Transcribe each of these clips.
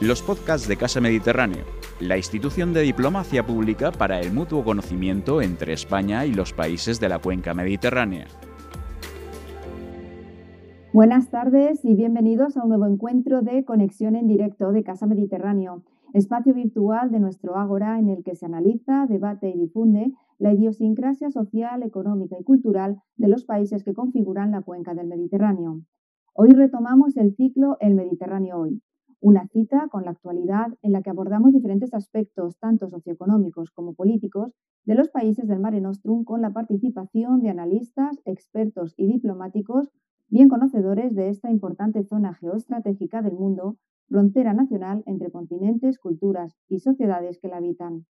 los podcasts de Casa Mediterráneo, la institución de diplomacia pública para el mutuo conocimiento entre España y los países de la cuenca mediterránea. Buenas tardes y bienvenidos a un nuevo encuentro de conexión en directo de Casa Mediterráneo, espacio virtual de nuestro Ágora en el que se analiza, debate y difunde la idiosincrasia social, económica y cultural de los países que configuran la cuenca del Mediterráneo. Hoy retomamos el ciclo El Mediterráneo Hoy, una cita con la actualidad en la que abordamos diferentes aspectos, tanto socioeconómicos como políticos, de los países del Mare Nostrum con la participación de analistas, expertos y diplomáticos bien conocedores de esta importante zona geoestratégica del mundo, frontera nacional entre continentes, culturas y sociedades que la habitan.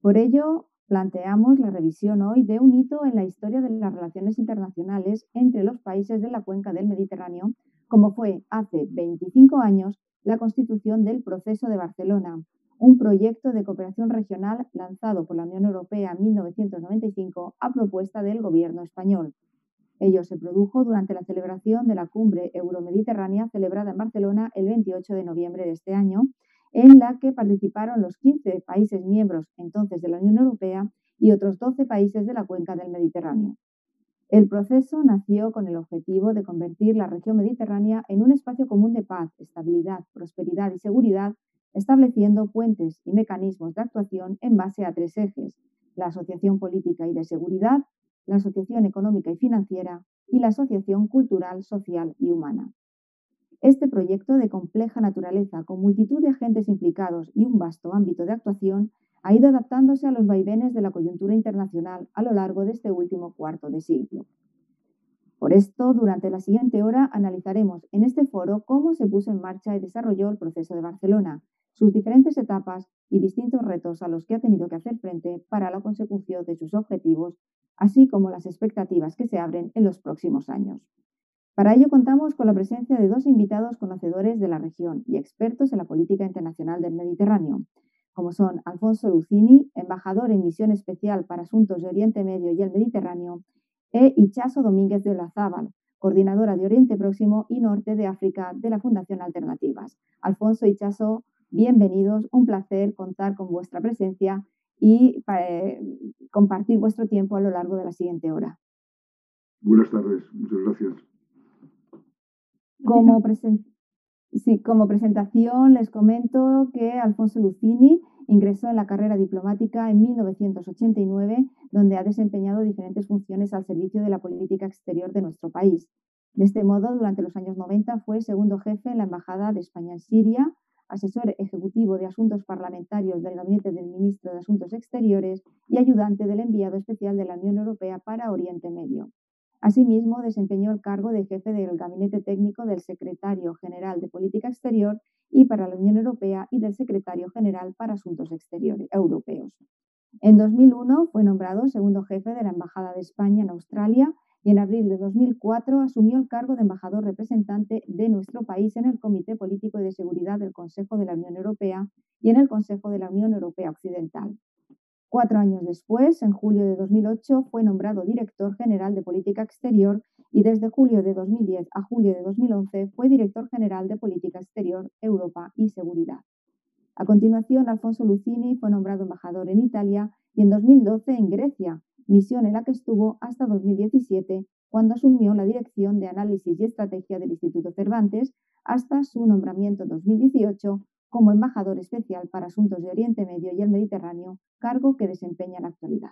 Por ello, planteamos la revisión hoy de un hito en la historia de las relaciones internacionales entre los países de la cuenca del Mediterráneo, como fue hace 25 años la constitución del Proceso de Barcelona, un proyecto de cooperación regional lanzado por la Unión Europea en 1995 a propuesta del gobierno español. Ello se produjo durante la celebración de la cumbre euromediterránea celebrada en Barcelona el 28 de noviembre de este año, en la que participaron los 15 países miembros entonces de la Unión Europea y otros 12 países de la cuenca del Mediterráneo. El proceso nació con el objetivo de convertir la región mediterránea en un espacio común de paz, estabilidad, prosperidad y seguridad, estableciendo puentes y mecanismos de actuación en base a tres ejes, la asociación política y de seguridad, la asociación económica y financiera y la asociación cultural, social y humana. Este proyecto de compleja naturaleza, con multitud de agentes implicados y un vasto ámbito de actuación, ha ido adaptándose a los vaivenes de la coyuntura internacional a lo largo de este último cuarto de siglo. Por esto, durante la siguiente hora analizaremos en este foro cómo se puso en marcha y desarrolló el proceso de Barcelona, sus diferentes etapas y distintos retos a los que ha tenido que hacer frente para la consecución de sus objetivos, así como las expectativas que se abren en los próximos años. Para ello contamos con la presencia de dos invitados conocedores de la región y expertos en la política internacional del Mediterráneo, como son Alfonso Lucini, embajador en misión especial para asuntos de Oriente Medio y el Mediterráneo, e Ichaso Domínguez de Olazábal, coordinadora de Oriente Próximo y Norte de África de la Fundación Alternativas. Alfonso Ichaso, bienvenidos, un placer contar con vuestra presencia y eh, compartir vuestro tiempo a lo largo de la siguiente hora. Buenas tardes, muchas gracias. Como, presentación. Sí, como presentación les comento que Alfonso Lucini ingresó en la carrera diplomática en 1989, donde ha desempeñado diferentes funciones al servicio de la política exterior de nuestro país. De este modo, durante los años 90 fue segundo jefe en la Embajada de España en Siria, asesor ejecutivo de asuntos parlamentarios del Gabinete del Ministro de Asuntos Exteriores y ayudante del enviado especial de la Unión Europea para Oriente Medio. Asimismo, desempeñó el cargo de jefe del Gabinete Técnico del Secretario General de Política Exterior y para la Unión Europea y del Secretario General para Asuntos Exteriores Europeos. En 2001 fue nombrado segundo jefe de la Embajada de España en Australia y en abril de 2004 asumió el cargo de embajador representante de nuestro país en el Comité Político y de Seguridad del Consejo de la Unión Europea y en el Consejo de la Unión Europea Occidental. Cuatro años después, en julio de 2008, fue nombrado director general de Política Exterior y desde julio de 2010 a julio de 2011 fue director general de Política Exterior, Europa y Seguridad. A continuación, Alfonso Lucini fue nombrado embajador en Italia y en 2012 en Grecia, misión en la que estuvo hasta 2017, cuando asumió la dirección de análisis y estrategia del Instituto Cervantes, hasta su nombramiento en 2018 como embajador especial para asuntos de Oriente Medio y el Mediterráneo, cargo que desempeña en la actualidad.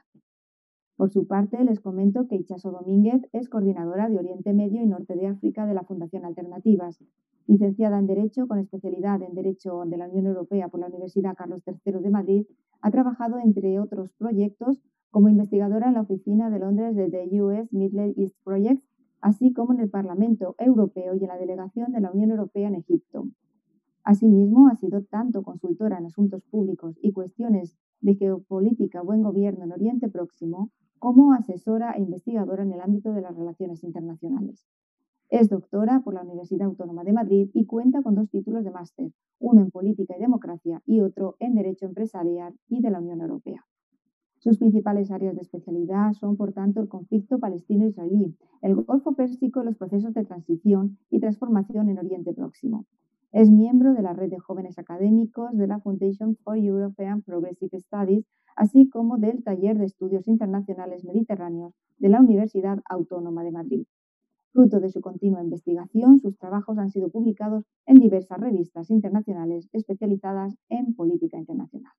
Por su parte, les comento que Ichaso Domínguez es coordinadora de Oriente Medio y Norte de África de la Fundación Alternativas, licenciada en Derecho con especialidad en Derecho de la Unión Europea por la Universidad Carlos III de Madrid, ha trabajado entre otros proyectos como investigadora en la oficina de Londres de The US Middle East Project, así como en el Parlamento Europeo y en la delegación de la Unión Europea en Egipto. Asimismo, ha sido tanto consultora en asuntos públicos y cuestiones de geopolítica, buen gobierno en Oriente Próximo, como asesora e investigadora en el ámbito de las relaciones internacionales. Es doctora por la Universidad Autónoma de Madrid y cuenta con dos títulos de máster, uno en Política y Democracia y otro en Derecho Empresarial y de la Unión Europea. Sus principales áreas de especialidad son, por tanto, el conflicto palestino-israelí, el Golfo Pérsico y los procesos de transición y transformación en Oriente Próximo. Es miembro de la red de jóvenes académicos de la Foundation for European Progressive Studies, así como del Taller de Estudios Internacionales Mediterráneos de la Universidad Autónoma de Madrid. Fruto de su continua investigación, sus trabajos han sido publicados en diversas revistas internacionales especializadas en política internacional.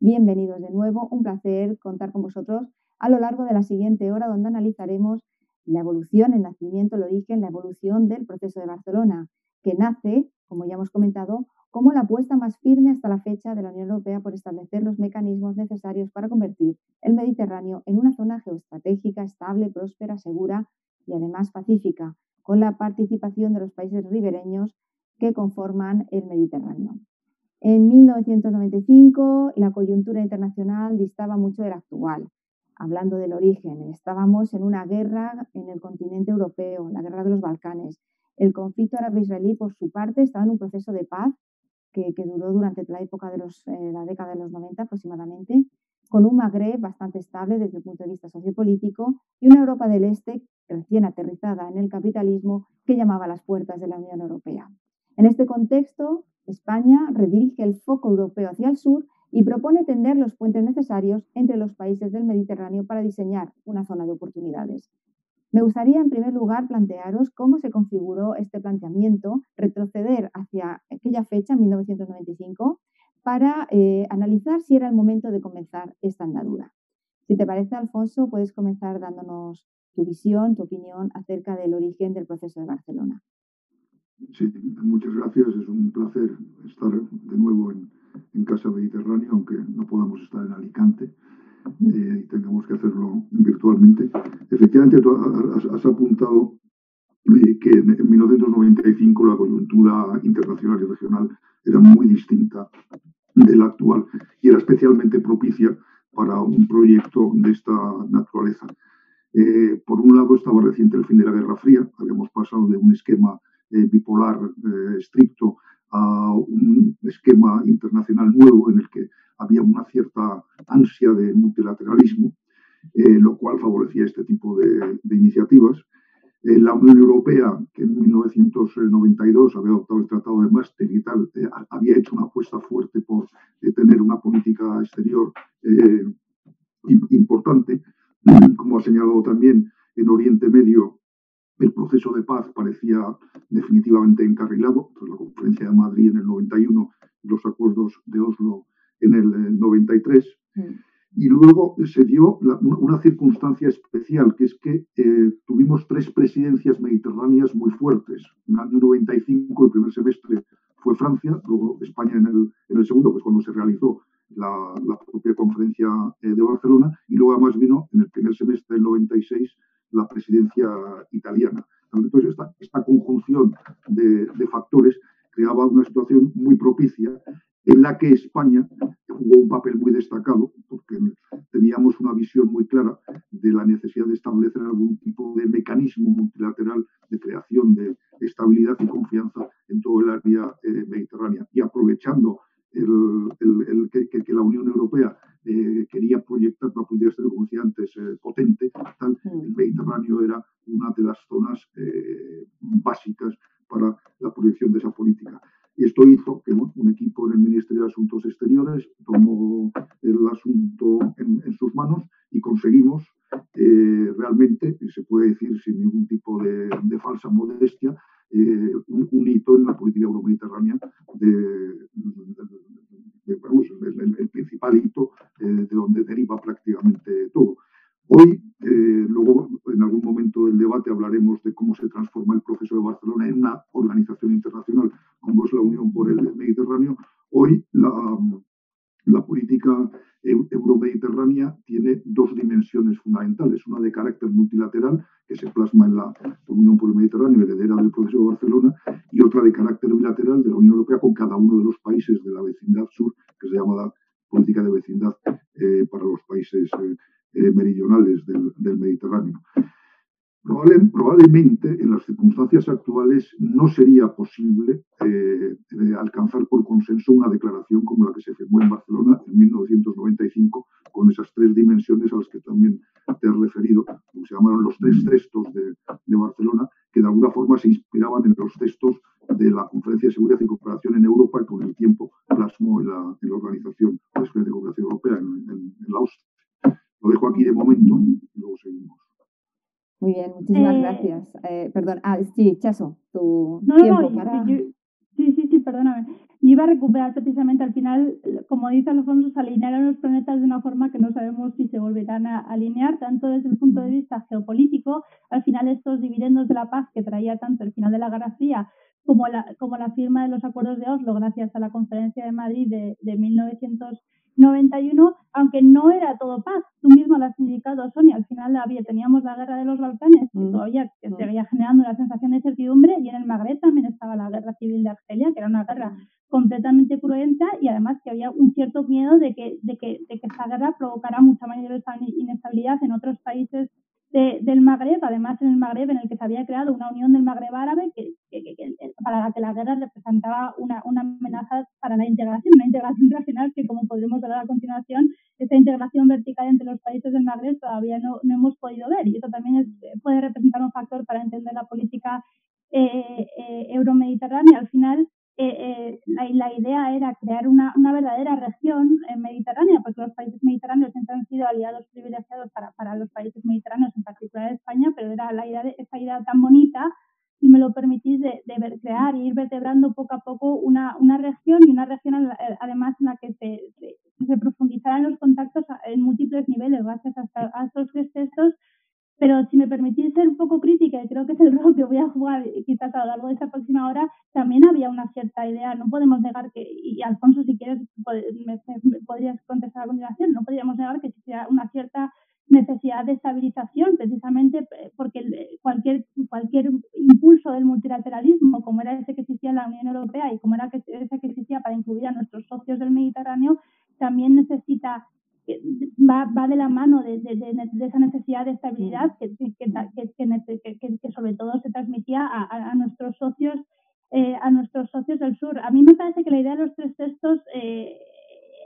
Bienvenidos de nuevo, un placer contar con vosotros a lo largo de la siguiente hora donde analizaremos la evolución, el nacimiento, el origen, la evolución del proceso de Barcelona, que nace, como ya hemos comentado, como la apuesta más firme hasta la fecha de la Unión Europea por establecer los mecanismos necesarios para convertir el Mediterráneo en una zona geoestratégica, estable, próspera, segura y además pacífica, con la participación de los países ribereños que conforman el Mediterráneo. En 1995 la coyuntura internacional distaba mucho de la actual. Hablando del origen, estábamos en una guerra en el continente europeo, la guerra de los Balcanes. El conflicto árabe-israelí, por su parte, estaba en un proceso de paz que, duró durante la época de los, eh, la década de los 90 aproximadamente, con un Magreb bastante estable desde el punto de vista sociopolítico y una Europa del Este recién aterrizada en el capitalismo que llamaba a las puertas de la Unión Europea. En este contexto, España redirige el foco europeo hacia el sur y propone tender los puentes necesarios entre los países del Mediterráneo para diseñar una zona de oportunidades. Me gustaría, en primer lugar, plantearos cómo se configuró este planteamiento, retroceder hacia aquella fecha, 1995, para eh, analizar si era el momento de comenzar esta andadura. Si te parece, Alfonso, puedes comenzar dándonos tu visión, tu opinión acerca del origen del proceso de Barcelona. Sí, muchas gracias. Es un placer estar de nuevo en, Casa Mediterránea, aunque no podamos estar en Alicante eh, y tengamos que hacerlo virtualmente. Efectivamente, has, apuntado eh, que en 1995 la coyuntura internacional y regional era muy distinta de la actual y era especialmente propicia para un proyecto de esta naturaleza. Eh, por un lado, estaba reciente el fin de la Guerra Fría, habíamos pasado de un esquema eh, bipolar estricto a un esquema internacional nuevo en el que había una cierta ansia de multilateralismo, eh, lo cual favorecía este tipo de, iniciativas. la Unión Europea, que en 1992 había adoptado el Tratado de Maastricht y tal, había hecho una apuesta fuerte por tener una política exterior importante. Como ha señalado también, en Oriente Medio el proceso de paz parecía definitivamente encarrilado tras la conferencia de Madrid en el 91 y los acuerdos de Oslo en el 93. Mm. Y luego se dio una circunstancia especial, que es que eh, tuvimos tres presidencias mediterráneas muy fuertes. En el año 95, el primer semestre, fue Francia, luego España en el, en el segundo, pues cuando se realizó la, la propia conferencia eh, de Barcelona, y luego además vino en el primer semestre del 96 la presidencia italiana. Entonces, esta, conjunción de, factores creaba una situación muy propicia en la que España jugó un papel muy destacado, porque teníamos una visión muy clara de la necesidad de establecer algún tipo de mecanismo multilateral de creación de estabilidad y confianza en todo el área eh, mediterránea. Y aprovechando el, que, la Unión Europea eh, quería proyectar para poder ser, como decía antes, eh, potente, el Mediterráneo era una de las zonas eh, básicas para la proyección de esa política. Y esto hizo que un equipo en el Ministerio de Asuntos Exteriores tomó el asunto en, sus manos y conseguimos realmente, y se puede decir sin ningún tipo de, falsa modestia, un, un, hito en la política euromediterránea el, principal hito eh, de donde deriva prácticamente todo. Hoy, eh, luego en algún momento del debate hablaremos de cómo se transforma el proceso de Barcelona en una organización internacional como es la Unión por el Mediterráneo. Hoy la, política euromediterránea tiene dos dimensiones fundamentales, una de carácter multilateral, que se plasma en la Unión por el Mediterráneo, heredera del proceso de Barcelona, y otra de carácter bilateral de la Unión Europea con cada uno de los países de la vecindad sur, que se llama la política de vecindad eh, para los países eh, eh, meridionales del, del Mediterráneo probablemente en las circunstancias actuales no sería posible eh, alcanzar por consenso una declaración como la que se firmó en Barcelona en 1995, con esas tres dimensiones a las que también te has referido, como se llamaron los tres textos de, Barcelona, que de alguna forma se inspiraban en los textos de la Conferencia de Seguridad y Cooperación en Europa y con el tiempo plasmó en la, en la Organización de Cooperación Europea, en, la OSCE. Lo dejo aquí de momento y luego seguimos. Muy bien, muchísimas eh, gracias. Eh, perdón, ah, sí, Chaso, tu tiempo para... sí, sí, sí, perdóname. Yo iba a recuperar precisamente al final, como dice Alfonso, se alinearon los planetas de una forma que no sabemos si se volverán a alinear, tanto desde el punto de vista geopolítico, al final estos dividendos de la paz que traía tanto el final de la Guerra Fría como la, como la firma de los acuerdos de Oslo gracias a la Conferencia de Madrid de, de 1900 91, aunque no era todo paz. Tú mismo lo has indicado, Sonia, al final había, teníamos la guerra de los Balcanes, que mm. todavía que mm. seguía generando una sensación de incertidumbre, y en el Magreb también estaba la guerra civil de Argelia, que era una guerra mm. completamente cruenta y además que había un cierto miedo de que, de que, de que esta guerra provocara mucha mayor inestabilidad en otros países del Magreb, además en el Magreb en el que se había creado una unión del Magreb árabe que, para la que la guerra representaba una, una, amenaza para la integración, una integración regional que como podremos ver a continuación, esa integración vertical entre los países del Magreb todavía no, no hemos podido ver y eso también puede representar un factor para entender la política eh, eh, euromediterránea. Al final, eh, eh, la, la, idea era crear una, una verdadera región eh, mediterránea, porque los países mediterráneos siempre han sido aliados privilegiados para, para los países mediterráneos, en particular España, pero era la idea de, esa idea tan bonita, si me lo permitís, de, de crear e ir vertebrando poco a poco una, una región y una región además en la que se, se, se profundizaran los contactos en múltiples niveles, gracias a, a estos tres textos pero si me permitís ser un poco crítica, y creo que es el rol que voy a jugar quizás a lo largo de esta próxima hora, también había una cierta idea, no podemos negar que, y Alfonso, si quieres, me, podrías contestar a continuación, no podríamos negar que existía una cierta necesidad de estabilización, precisamente porque cualquier, cualquier impulso del multilateralismo, como era ese que existía en la Unión Europea y como era ese que existía para incluir a nuestros socios del Mediterráneo, también necesita va, va de la mano de, de, de, esa necesidad de estabilidad que, sobre todo se transmitía a, nuestros socios eh, a nuestros socios del sur. A mí me parece que la idea de los tres textos eh,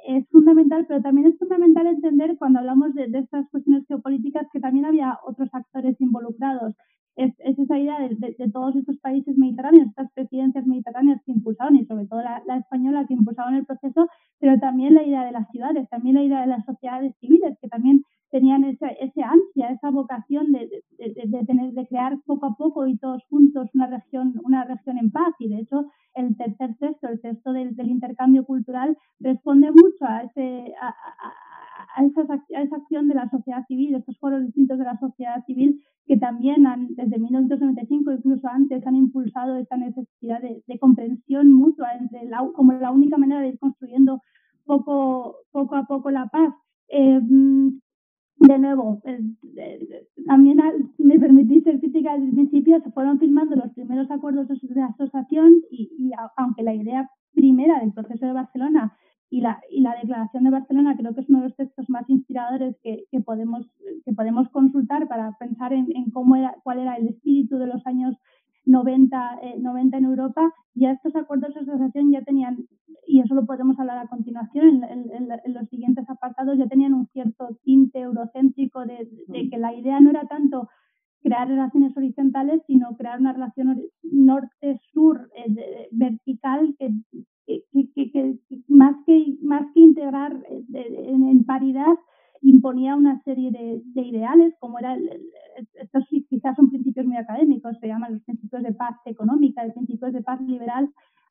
es fundamental, pero también es fundamental entender cuando hablamos de, de, estas cuestiones geopolíticas que también había otros actores involucrados es, esa idea de, todos estos países mediterráneos, estas presidencias mediterráneas que impulsaron y sobre todo la, española que impulsaron el proceso, pero también la idea de las ciudades, también la idea de las sociedades civiles que también tenían ese, ese ansia, esa vocación de, de, tener, de crear poco a poco y todos juntos una región, una región en paz. Y de hecho, el tercer texto, el texto del, intercambio cultural, responde mucho a, ese, a, a, esa, a esa acción de la sociedad civil, estos foros distintos de la sociedad civil que también han, desde 1995, incluso antes, han impulsado esta necesidad de, comprensión mutua entre la, como la única manera de ir construyendo poco, poco a poco la paz. Eh, de nuevo, también me permitís ser crítica desde el principio, se fueron firmando los primeros acuerdos de asociación y, y aunque la idea primera del proceso de Barcelona y la, y la Declaración de Barcelona creo que es uno de los textos más inspiradores que, podemos, que podemos consultar para pensar en, en, cómo era, cuál era el espíritu de los años 90, 90 eh, en Europa. Ya estos acuerdos de asociación ya tenían, y eso lo podemos hablar a continuación. En, en, en los siguientes apartados, ya tenían un cierto tinte eurocéntrico de, de que la idea no era tanto crear relaciones horizontales, sino crear una relación norte-sur eh, vertical que, que, que, más que más que integrar eh, en, paridad imponía una serie de, de ideales como era estos quizás son principios muy académicos se llaman los principios de paz económica los principios de paz liberal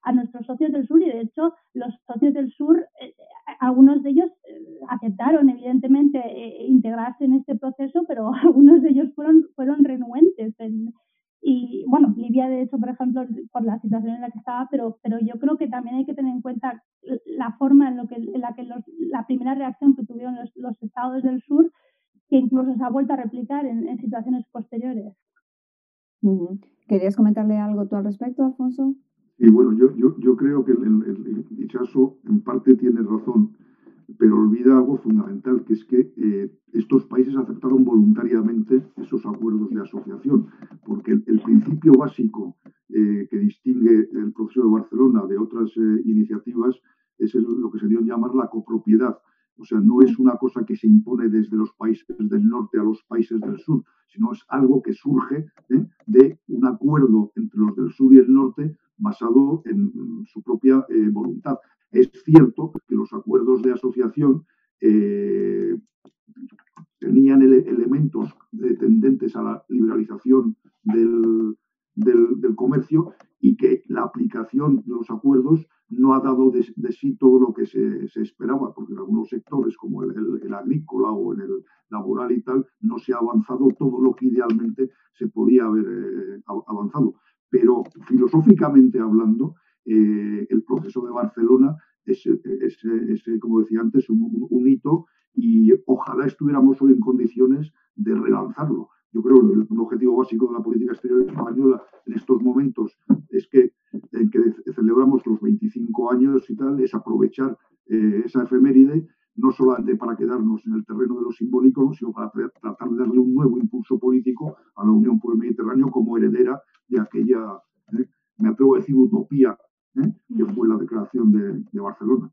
a nuestros socios del sur y de hecho los socios del sur eh, algunos de ellos eh, aceptaron evidentemente integrarse en este proceso pero algunos de ellos fueron fueron renuentes en, y bueno, Libia, de hecho, por ejemplo, por la situación en la que estaba, pero, pero yo creo que también hay que tener en cuenta la forma en, lo que, en la que los, la primera reacción que tuvieron los, los, estados del sur, que incluso se ha vuelto a replicar en, en situaciones posteriores. ¿Querías comentarle algo tú al respecto, Alfonso? Sí, bueno, yo, yo, creo que el, el, en parte tiene razón pero olvida algo fundamental, que es que eh, estos países aceptaron voluntariamente esos acuerdos de asociación, porque el, principio básico eh, que distingue el proceso de Barcelona de otras eh, iniciativas es lo que se dio a llamar la copropiedad. O sea, no es una cosa que se impone desde los países del norte a los países del sur, sino es algo que surge de un acuerdo entre los del sur y el norte basado en su propia voluntad. Es cierto que los acuerdos de asociación tenían elementos tendentes a la liberalización del, del, comercio y que la aplicación de los acuerdos no ha dado de, sí todo lo que se, esperaba, porque en algunos sectores, como el, agrícola o en el laboral y tal, no se ha avanzado todo lo que idealmente se podía haber eh, avanzado. Pero filosóficamente hablando, eh, el proceso de Barcelona es, como decía antes, un hito y ojalá estuviéramos hoy en condiciones de relanzarlo yo creo que un objetivo básico de la política exterior española en estos momentos es que, en que celebramos los 25 años y tal, es aprovechar eh, esa efeméride no solamente para quedarnos en el terreno de lo simbólico, sino para tratar de darle un nuevo impulso político a la Unión por el Mediterráneo como heredera de aquella, eh, me atrevo a decir, utopía ¿eh? que fue la declaración de, de, Barcelona.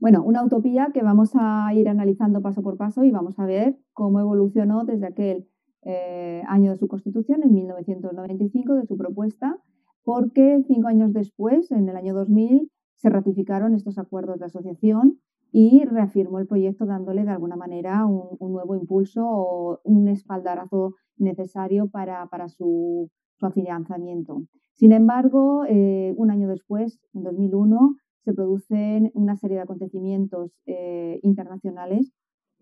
Bueno, una utopía que vamos a ir analizando paso por paso y vamos a ver cómo evolucionó desde aquel eh, año de su constitución, en 1995, de su propuesta, porque cinco años después, en el año 2000, se ratificaron estos acuerdos de asociación y reafirmó el proyecto dándole de alguna manera un, nuevo impulso o un espaldarazo necesario para, su, afianzamiento. Sin embargo, eh, un año después, en 2001, se producen una serie de acontecimientos eh, internacionales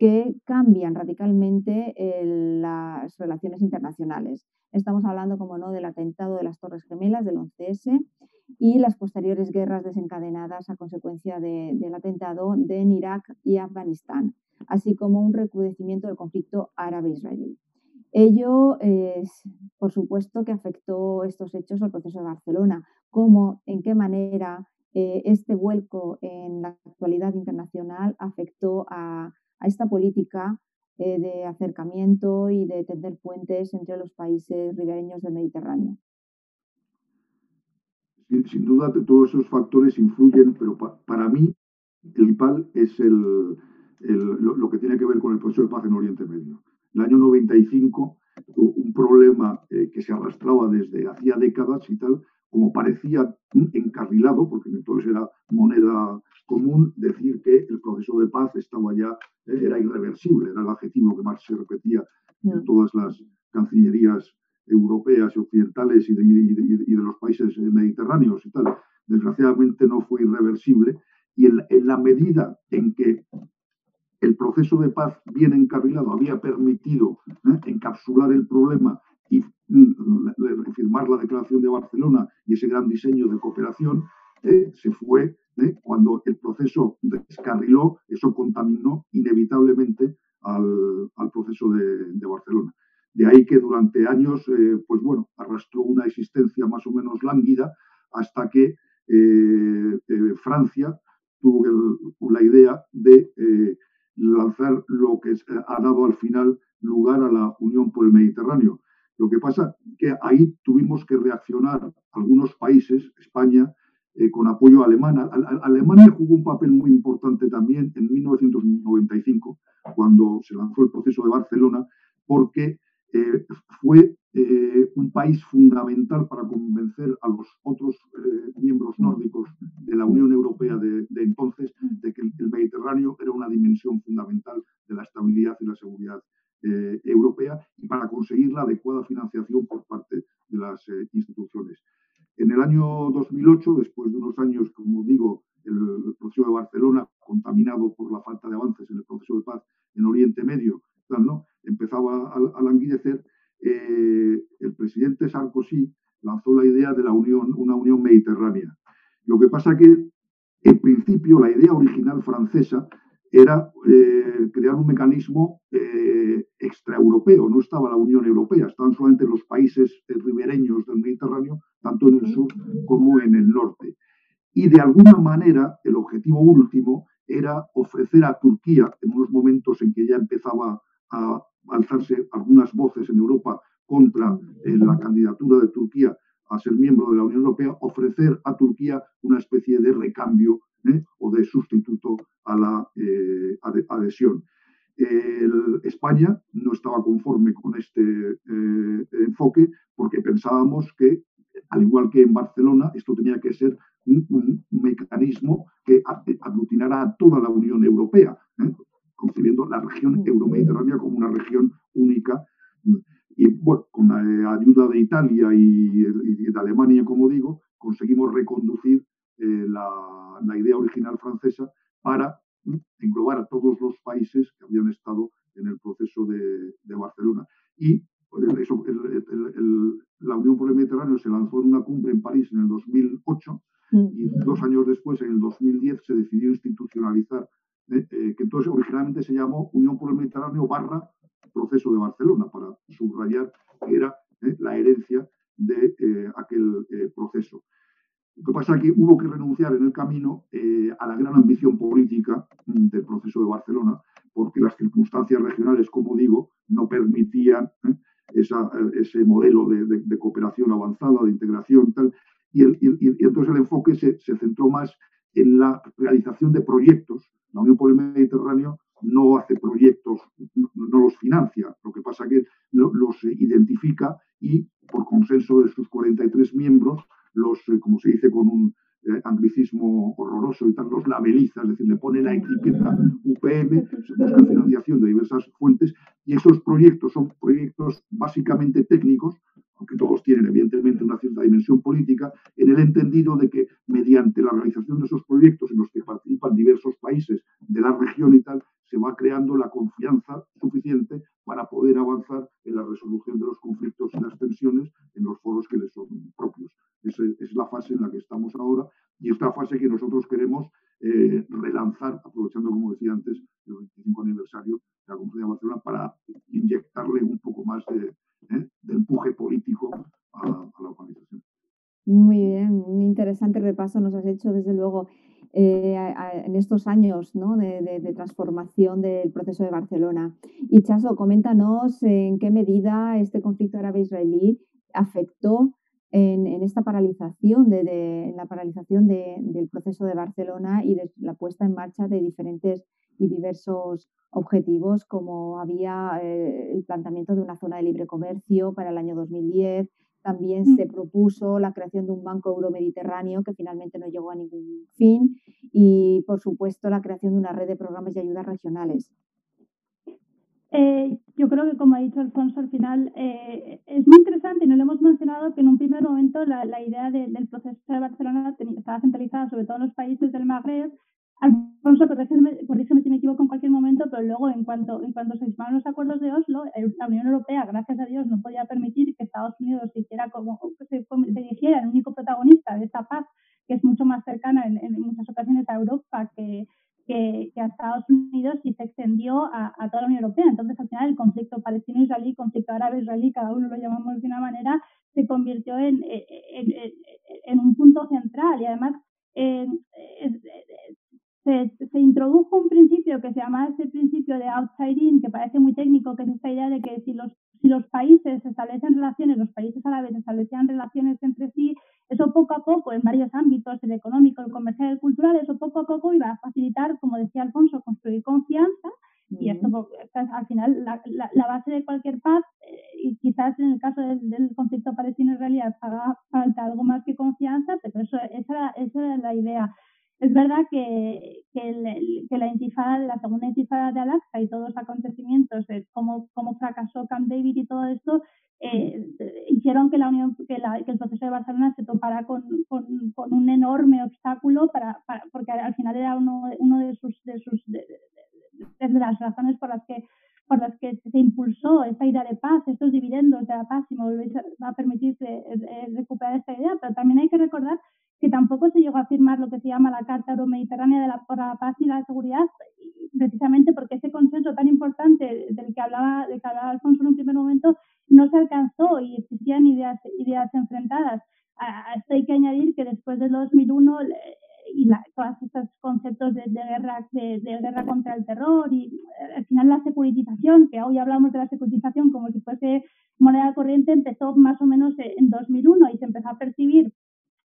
que cambian radicalmente las relaciones internacionales. Estamos hablando, como no, del atentado de las Torres Gemelas del 11S y las posteriores guerras desencadenadas a consecuencia del atentado en Irak y Afganistán, así como un recrudecimiento del conflicto árabe-israelí. Ello, por supuesto, que afectó estos hechos al proceso de Barcelona, cómo, en qué manera eh, este vuelco en la actualidad internacional afectó a, a esta política eh, de acercamiento y de tender puentes entre los países ribereños del Mediterráneo. Sin, duda, todos esos factores influyen, pero para mí el PAL es el, lo, que tiene que ver con el proceso de paz en Oriente Medio. El año 95, un problema eh, que se arrastraba desde hacía décadas y tal, como parecía encarrilado, porque entonces era moneda común decir que el proceso de paz estaba ya, eh, era irreversible, era el adjetivo que más se repetía en mm. todas las cancillerías europeas y occidentales y de, los países mediterráneos y tal. Desgraciadamente no fue irreversible y en, la medida en que el proceso de paz bien encarrilado había permitido ¿eh? encapsular el problema y firmar la Declaración de Barcelona y ese gran diseño de cooperación, eh, se fue ¿eh? cuando el proceso descarriló, eso contaminó inevitablemente al, proceso de, Barcelona. De ahí que durante años, eh, pues bueno, arrastró una existencia más o menos lánguida hasta que Francia tuvo la idea de lanzar lo que ha dado al final lugar a la Unión por el Mediterráneo. Lo que pasa que ahí tuvimos que reaccionar algunos países, España, eh, con apoyo alemán. Alemania jugó un papel muy importante también en 1995, cuando se lanzó el proceso de Barcelona, porque eh, fue eh, un país fundamental para convencer a los otros miembros nórdicos de la Unión Europea de, entonces de que el, Mediterráneo era una dimensión fundamental de la estabilidad y la seguridad europea y para conseguir la adecuada financiación por parte de las instituciones. En el año 2008, después de unos años, como digo, el, proceso de Barcelona, contaminado por la falta de avances en el proceso de paz en Oriente Medio, empezaba a, languidecer, eh, el presidente Sarkozy lanzó la idea de la unión, una unión mediterránea. Lo que pasa que, en principio, la idea original francesa era eh, crear un mecanismo eh, extraeuropeo. No estaba la Unión Europea, estaban solamente los países ribereños del Mediterráneo, tanto en el sur como en el norte. Y de alguna manera el objetivo último era ofrecer a Turquía, en unos momentos en que ya empezaba a alzarse algunas voces en Europa contra eh, la candidatura de Turquía a ser miembro de la Unión Europea, ofrecer a Turquía una especie de recambio ¿eh? o de sustituto a la eh, adhesión. España no estaba conforme con este eh, enfoque porque pensábamos que al igual que en Barcelona, esto tenía que ser un, mecanismo que aglutinara a toda la Unión Europea, ¿eh? concibiendo la región euromediterránea como una región única. Y bueno, con la ayuda de Italia y, de Alemania, como digo, conseguimos reconducir eh, la, idea original francesa para englobar a todos los países que habían estado en el proceso de, Barcelona. Y pues, la Unión por el Mediterráneo se lanzó en una cumbre en París en el 2008 mm. y dos años después, en el 2010, se decidió institucionalizar, eh, eh, que entonces originalmente se llamó Unión por el Mediterráneo barra proceso de Barcelona, para subrayar que era eh, la herencia de aquel proceso. Lo que pasa es que hubo que renunciar en el camino a la gran ambición política mm, del proceso de Barcelona, porque las circunstancias regionales, como digo, no permitían ese modelo de, cooperación avanzada, de integración, tal. Y, entonces el enfoque se, centró más en la realización de proyectos. La Unión por el Mediterráneo no hace proyectos, no, los financia, lo que pasa que los identifica y por consenso de sus 43 miembros, los, eh, como se dice con un eh, anglicismo horroroso y tal, los labeliza, es decir, le pone la etiqueta UPM, se busca financiación de diversas fuentes y esos proyectos son proyectos básicamente técnicos, aunque todos tienen evidentemente una cierta dimensión política, en el entendido de que mediante la realización de esos proyectos en los que participan diversos países de la región y tal, se va creando la confianza suficiente para poder avanzar en la resolución de los conflictos y las tensiones en los foros que les es la fase en la que estamos ahora y esta fase que nosotros queremos eh, relanzar, aprovechando, como decía antes, el 25 aniversario de la Conferencia de Barcelona, para inyectarle un poco más de, ¿eh? empuje político a, la organización. Muy bien, un interesante repaso nos has hecho, desde luego. Eh, en estos años de, transformación del proceso de Barcelona. Y Chaso, coméntanos en qué medida este conflicto árabe-israelí afectó en, esta paralización, de, la paralización del proceso de Barcelona y de la puesta en marcha de diferentes y diversos objetivos, como había eh, el planteamiento de una zona de libre comercio para el año 2010, también se mm. propuso la creación de un banco euromediterráneo que finalmente no llegó a ningún fin y, por supuesto, la creación de una red de programas de ayudas regionales. Eh, yo creo que, como ha dicho Alfonso, al final eh, es muy interesante y no lo hemos mencionado que en un primer momento la, idea del proceso de Barcelona estaba centralizada sobre todo en los países del Magreb. Alfonso, corrígeme, si me equivoco en cualquier momento, pero luego en cuanto, en cuanto se firmaron los acuerdos de Oslo, la Unión Europea, gracias a Dios, no podía permitir que Estados Unidos se hiciera como se, se el único protagonista de esta paz, que es mucho más cercana en, muchas ocasiones a Europa que, que, a Estados Unidos y se extendió a, toda la Unión Europea. Entonces, al final, el conflicto palestino-israelí, conflicto árabe-israelí, cada uno lo llamamos de una manera, se convirtió en, en, en un punto central y además se, se, introdujo un principio que se llama ese principio de outside que parece muy técnico, que es esta idea de que si los, si los países establecen relaciones, los países árabes establecían relaciones entre sí, eso poco a poco, en varios ámbitos, el económico, el comercial, el cultural, eso poco a poco iba a facilitar, como decía Alfonso, construir confianza. Y esto al final la, la, base de cualquier paz, eh, y quizás en el caso del, del conflicto palestino-israelí haga falta algo más que confianza, pero eso, esa, era, esa era la idea. Es verdad que, que, la intifada, la segunda intifada de Al-Aqsa y todos los acontecimientos, de cómo, cómo fracasó Camp David y todo esto, eh, hicieron que, la Unión, que, el proceso de Barcelona se topara con, con, un enorme obstáculo, para, porque al final era uno, uno de, sus, de, sus de, las razones por las que por las que se impulsó esta idea de paz, estos dividendos de la paz, y me a permitir eh, recuperar esta idea, pero también hay que recordar que tampoco se llegó a firmar lo que se llama la Carta Euromediterránea de la, por la Paz y la Seguridad, precisamente porque ese consenso tan importante del que hablaba, de que hablaba Alfonso en un primer momento no se alcanzó y existían ideas, ideas enfrentadas. A esto hay que añadir que después del 2001 y la, todos estos conceptos de, guerra de, guerra contra el terror y eh, al final la securitización, que hoy hablamos de la securitización como si fuese moneda corriente, empezó más o menos en 2001 y se empezó a percibir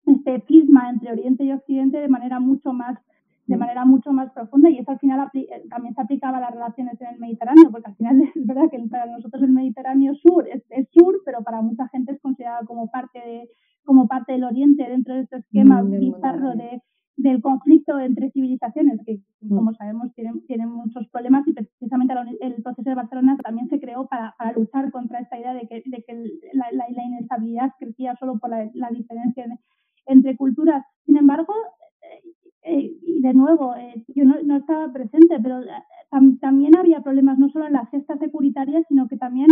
este cisma entre Oriente y Occidente de manera mucho más de manera mucho más profunda y eso al final eh, también se aplicaba a las relaciones en el Mediterráneo, porque al final es verdad que para nosotros el Mediterráneo sur es, sur, pero para mucha gente es considerado como parte de, como parte del Oriente dentro de este esquema bizarro de, del conflicto entre civilizaciones, que como sabemos tienen, tienen muchos problemas y precisamente el proceso de Barcelona también se creó para, para luchar contra esta idea de que, de que la, la, la, inestabilidad crecía solo por la, la diferencia entre culturas. Sin embargo, eh, y de nuevo, eh, yo no, no, estaba presente, pero eh, tam, también había problemas no solo en la gesta securitaria, sino que también,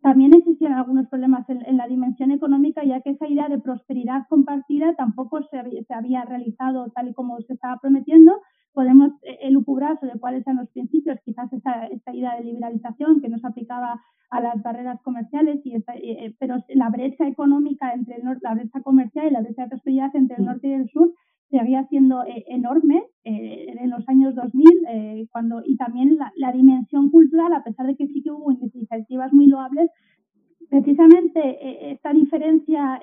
también existían algunos problemas en, en, la dimensión económica, ya que esa idea de prosperidad compartida tampoco se, se había realizado tal y como se estaba prometiendo. Podemos elucubrar sobre cuáles eran los principios, quizás esa, esta idea de liberalización que no se aplicaba a las barreras comerciales, y esta, eh, pero la brecha económica entre el norte, la brecha comercial y la brecha de prosperidad entre el norte y el sur seguía siendo eh, enorme eh, en los años 2000 eh, cuando, y también la, la, dimensión cultural, a pesar de que sí que hubo iniciativas muy loables, precisamente eh, esta diferencia,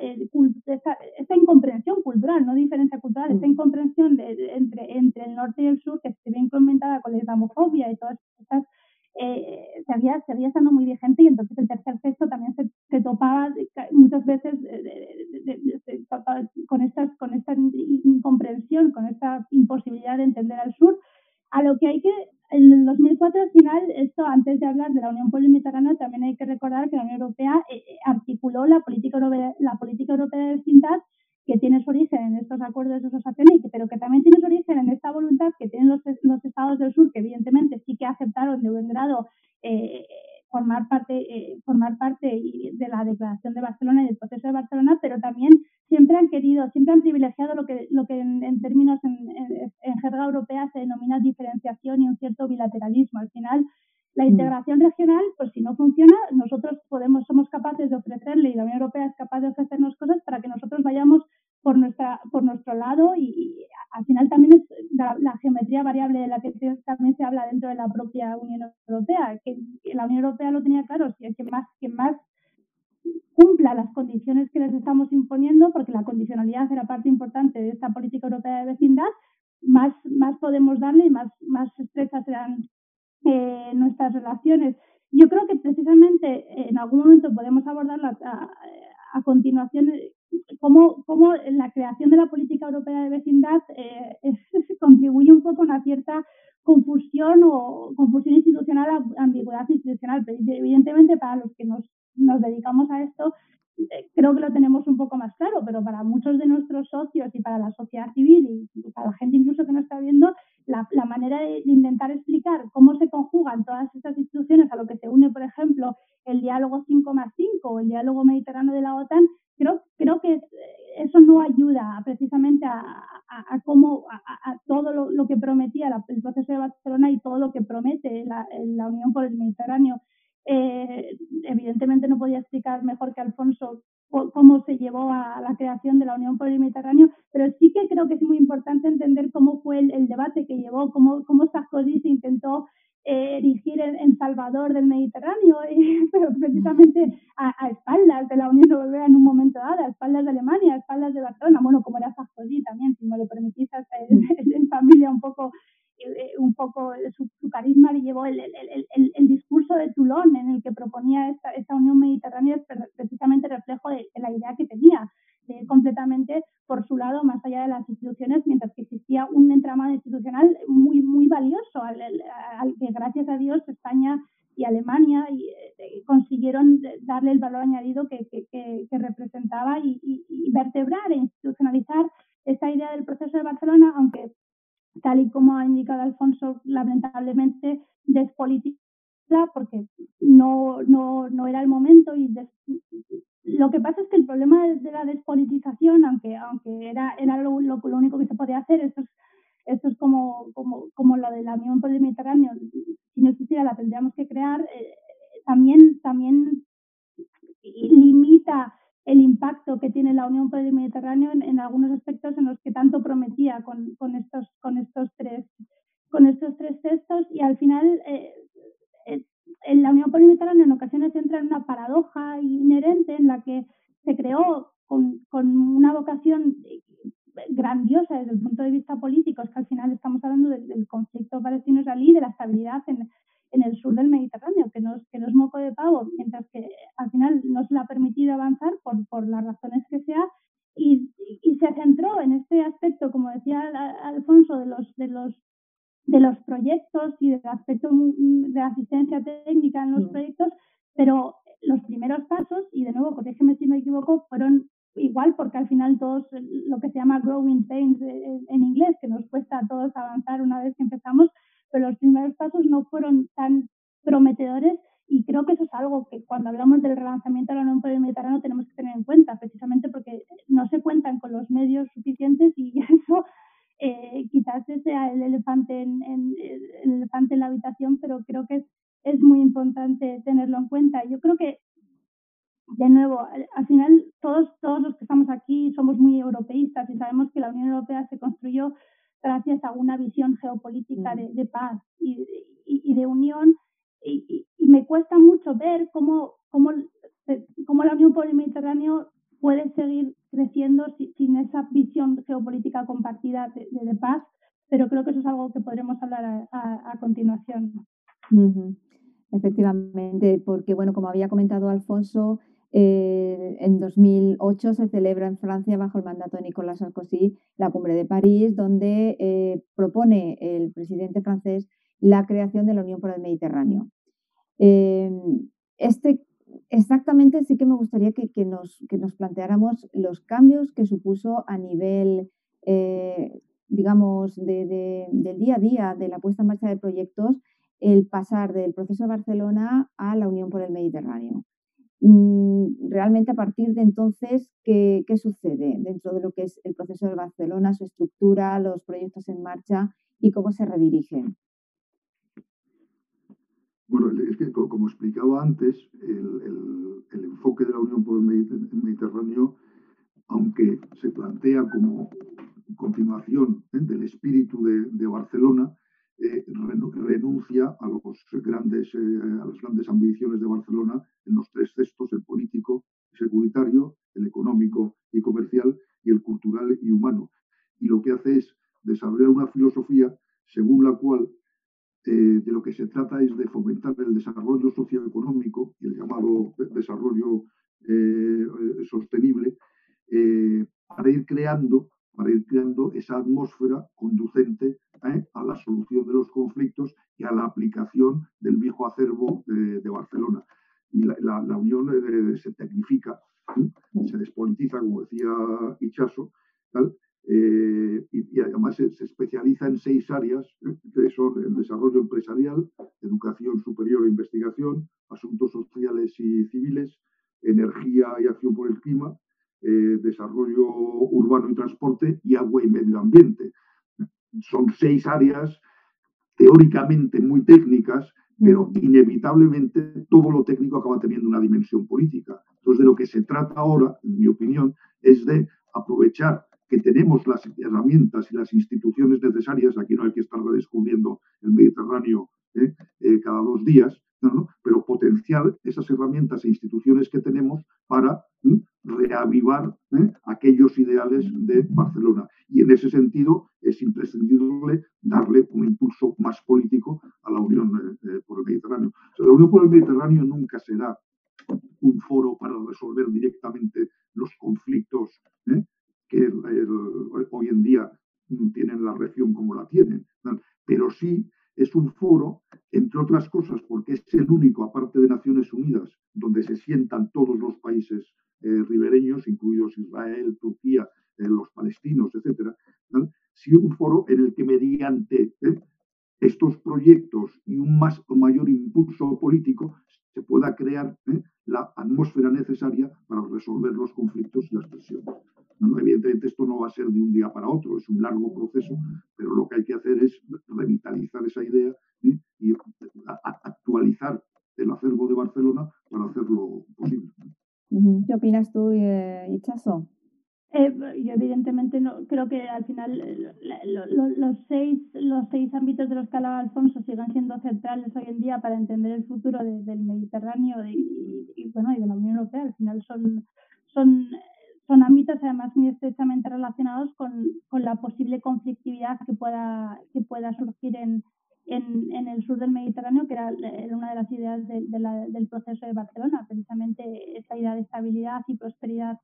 esta, esta, incomprensión cultural, no diferencia cultural, esta incomprensión de, de, entre, entre el norte y el sur que se ve implementada con la islamofobia y todas estas eh, seguía, seguía estando muy vigente y entonces el tercer texto también se, se topaba muchas veces de, de, de, con, estas, con esta incomprensión, con esta imposibilidad de entender al sur, a lo que hay que, en el 2004 al final, esto antes de hablar de la Unión Mediterránea, también hay que recordar que la Unión Europea eh, articuló la política europea, la política europea de vecindad que tiene su origen en estos acuerdos de asociación, pero que también tiene su origen en esta voluntad que tienen los, los estados del sur, que evidentemente sí que aceptaron de buen grado eh, formar parte eh, formar parte de la declaración de Barcelona y del proceso de Barcelona, pero también siempre han querido, siempre han privilegiado lo que lo que en, en términos en, en, en, jerga europea se denomina diferenciación y un cierto bilateralismo. Al final, la integración regional, pues si no funciona, nosotros podemos somos capaces de ofrecerle y la Unión Europea es capaz de ofrecernos cosas para que nosotros vayamos por nuestra por nuestro lado y, al final también es la, geometría variable de la que también se habla dentro de la propia Unión Europea que, la Unión Europea lo tenía claro si es que más que más cumpla las condiciones que les estamos imponiendo porque la condicionalidad era parte importante de esta política europea de vecindad más más podemos darle y más más estrechas serán eh, nuestras relaciones. Yo creo que precisamente en algún momento podemos abordarla a, a continuación cómo, cómo la creación de la política europea de vecindad eh, contribuye un poco a una cierta confusión o confusión institucional, ambigüedad institucional. Pero evidentemente para los que nos, nos dedicamos a esto, eh, creo que lo tenemos un poco más claro, pero para muchos de nuestros socios y para la sociedad civil y para la gente incluso que nos está viendo, la, manera de, intentar explicar cómo se conjugan todas estas instituciones a lo que se une, por ejemplo, el diálogo 5 más 5 o el diálogo mediterráneo de la OTAN, creo, creo que no ayuda precisamente a, a, cómo todo lo, que prometía la, el proceso de Barcelona y todo lo que promete la, Unión por el Mediterráneo. Eh, evidentemente no podía explicar mejor que Alfonso cómo se llevó a la creación de la Unión por el Mediterráneo, pero sí que creo que es muy importante entender cómo fue el, debate que llevó, cómo, cómo Sarkozy intentó eh, erigir en, en, Salvador del Mediterráneo, y, pero precisamente a, a, espaldas de la Unión Europea en un momento dado, a espaldas de Alemania, a espaldas de Barcelona, bueno, como era Sarkozy también, si me lo permitís, en, en familia un poco eh, un poco su, su carisma le llevó el, el, el, el, discurso de Toulon en el que proponía esta, esta unión mediterránea es precisamente reflejo de, de la idea que tenía de completamente por su lado más allá de las instituciones mientras que existía un entramado institucional muy muy valioso al, al que gracias a Dios España y Alemania y, eh, consiguieron darle el valor añadido que, que, que, que representaba y, y, y vertebrar e institucionalizar esa idea del proceso de Barcelona, aunque tal y como ha indicado Alfonso, lamentablemente despolitiza porque no, no, no era el momento y des... lo que pasa es que el problema de la despolitización, aunque, aunque era, era lo, lo, único que se podía hacer, esto es, esto es como, como, como lo de la Unión por el Mediterráneo, si no existiera la tendríamos que crear, eh, también, también limita el impacto que tiene la Unión por el Mediterráneo en, en algunos aspectos en los que tanto prometía con, con, estos, con, estos, tres, con estos tres textos y al final eh, en la Unión Mediterráneo en ocasiones entra en una paradoja inherente en la que se creó con, con una vocación grandiosa desde el punto de vista político, es que al final estamos hablando del, conflicto palestino-israelí, de la estabilidad en, en el sur del Mediterráneo, que no, es, que no es moco de pavo, mientras que al final no se le ha permitido avanzar por, por las razones que sea. Ese aspecto, como decía Alfonso, de los, de los de los proyectos y del aspecto de asistencia técnica en los mm. proyectos, pero los primeros pasos, y de nuevo, corrígeme si me equivoco, fueron igual porque al final todos lo que se llama growing pains en inglés, que nos cuesta a todos avanzar una vez que empezamos, pero los primeros pasos no fueron tan prometedores y creo que eso es algo que cuando hablamos del relanzamiento de la Unión por el Mediterráneo tenemos que tener en cuenta, precisamente porque no se cuentan con los medios suficientes y eso eh, quizás sea el elefante en, el elefante en la habitación, pero creo que es, es muy importante tenerlo en cuenta. Yo creo que, de nuevo, al final todos, todos los que estamos aquí somos muy europeístas y sabemos que la Unión Europea se construyó gracias a una visión geopolítica de, de paz y, y, de unión. Y, y, me cuesta mucho ver cómo, cómo, cómo la Unión por el Mediterráneo puede seguir creciendo sin esa visión geopolítica compartida de, paz, pero creo que eso es algo que podremos hablar a, continuación. Efectivamente, porque bueno, como había comentado Alfonso, eh, en 2008 se celebra en Francia, bajo el mandato de Nicolas Sarkozy, la cumbre de París, donde eh, propone el presidente francés la creación de la Unión por el Mediterráneo. Eh, este exactamente sí que me gustaría que, nos, planteáramos los cambios que supuso a nivel, eh, digamos, del día a día, de la puesta en marcha de proyectos, el pasar del proceso de Barcelona a la Unión por el Mediterráneo. Mm, realmente a partir de entonces, ¿qué, ¿qué, sucede dentro de lo que es el proceso de Barcelona, su estructura, los proyectos en marcha y cómo se redirigen? Bueno, es que como explicaba antes, el, enfoque de la Unión por el Mediterráneo, aunque se plantea como continuación ¿eh? del espíritu de, Barcelona, eh, renuncia a, los grandes, eh, a las grandes ambiciones de Barcelona en los tres cestos, el político, el securitario, el económico y comercial, y el cultural y humano. Y lo que hace es desarrollar una filosofía según la cual eh, de lo que se trata es de fomentar el desarrollo socioeconómico y el llamado desarrollo eh, sostenible eh, para ir creando para ir creando esa atmósfera conducente a la solución de los conflictos y a la aplicación del viejo acervo de Barcelona. Y la, Unión se tecnifica, se despolitiza, como decía Ichaso, eh, y, además se, especializa en seis áreas, eh, que son el desarrollo empresarial, educación superior e investigación, asuntos sociales y civiles, energía y acción por el clima, eh, desarrollo urbano y transporte y agua y medio ambiente. Son seis áreas teóricamente muy técnicas, pero inevitablemente todo lo técnico acaba teniendo una dimensión política. Entonces, de lo que se trata ahora, en mi opinión, es de aprovechar que tenemos las herramientas y las instituciones necesarias, aquí no hay que estar redescubriendo el Mediterráneo ¿eh? Eh, cada dos días, pero potenciar esas herramientas e instituciones que tenemos para reavivar ¿eh? aquellos ideales de Barcelona. Y en ese sentido es imprescindible darle un impulso más político a la Unión por el Mediterráneo. la Unión por el Mediterráneo nunca será un foro para resolver directamente los conflictos que hoy en día tienen la región como la tienen, pero sí es un foro, entre otras cosas, porque es el único, aparte de Naciones Unidas, donde se sientan todos los países eh, ribereños, incluidos Israel, Turquía, eh, los palestinos, etcétera, sí un foro en el que mediante eh, estos proyectos y un más mayor impulso político se pueda crear la atmósfera necesaria para resolver los conflictos y las tensiones. Evidentemente esto no va a ser de un día para otro, es un largo proceso, pero lo que hay que hacer es revitalizar esa idea y actualizar el acervo de Barcelona para hacerlo posible. ¿Qué opinas tú, eh, Ichazo? Eh, yo evidentemente no creo que al final los seis los seis ámbitos de los que hablaba Alfonso siguen siendo centrales hoy en día para entender el futuro del Mediterráneo y, bueno y de la Unión Europea. Al final son son son ámbitos además muy estrechamente relacionados con, con la posible conflictividad que pueda, que pueda surgir en, en, el sur del Mediterráneo, que era, una de las ideas de, del proceso de Barcelona, precisamente esta idea de estabilidad y prosperidad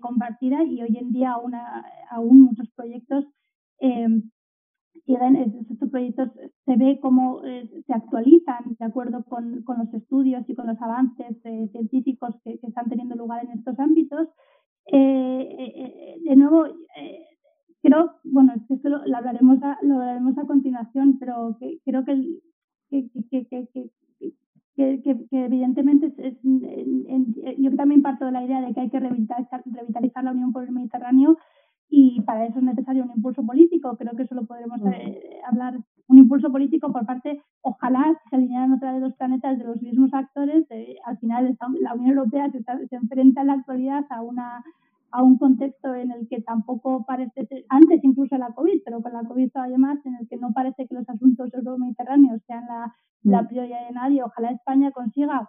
compartida y hoy en día aún, aún muchos proyectos siguen, estos proyectos se ve cómo se actualizan de acuerdo con, los estudios y con los avances científicos que, que, están teniendo lugar en estos ámbitos. de nuevo, creo, bueno, esto lo, lo, hablaremos a, lo hablaremos a continuación, pero que, creo que, que, que, evidentemente es, en, yo también parto de la idea de que hay que revitalizar, revitalizar la Unión por el Mediterráneo y para eso es necesario un impulso político. Creo que eso lo podremos eh, hablar. Un impulso político por parte, ojalá se alinearan otra de los planetas de los mismos actores. Eh, al final, la Unión Europea se, se enfrenta en la actualidad a una a un contexto en el que tampoco parece antes incluso la COVID, pero con la COVID todavía más, en el que no parece que los asuntos euromediterráneos sean la, la mm. prioridad de nadie. Ojalá España consiga,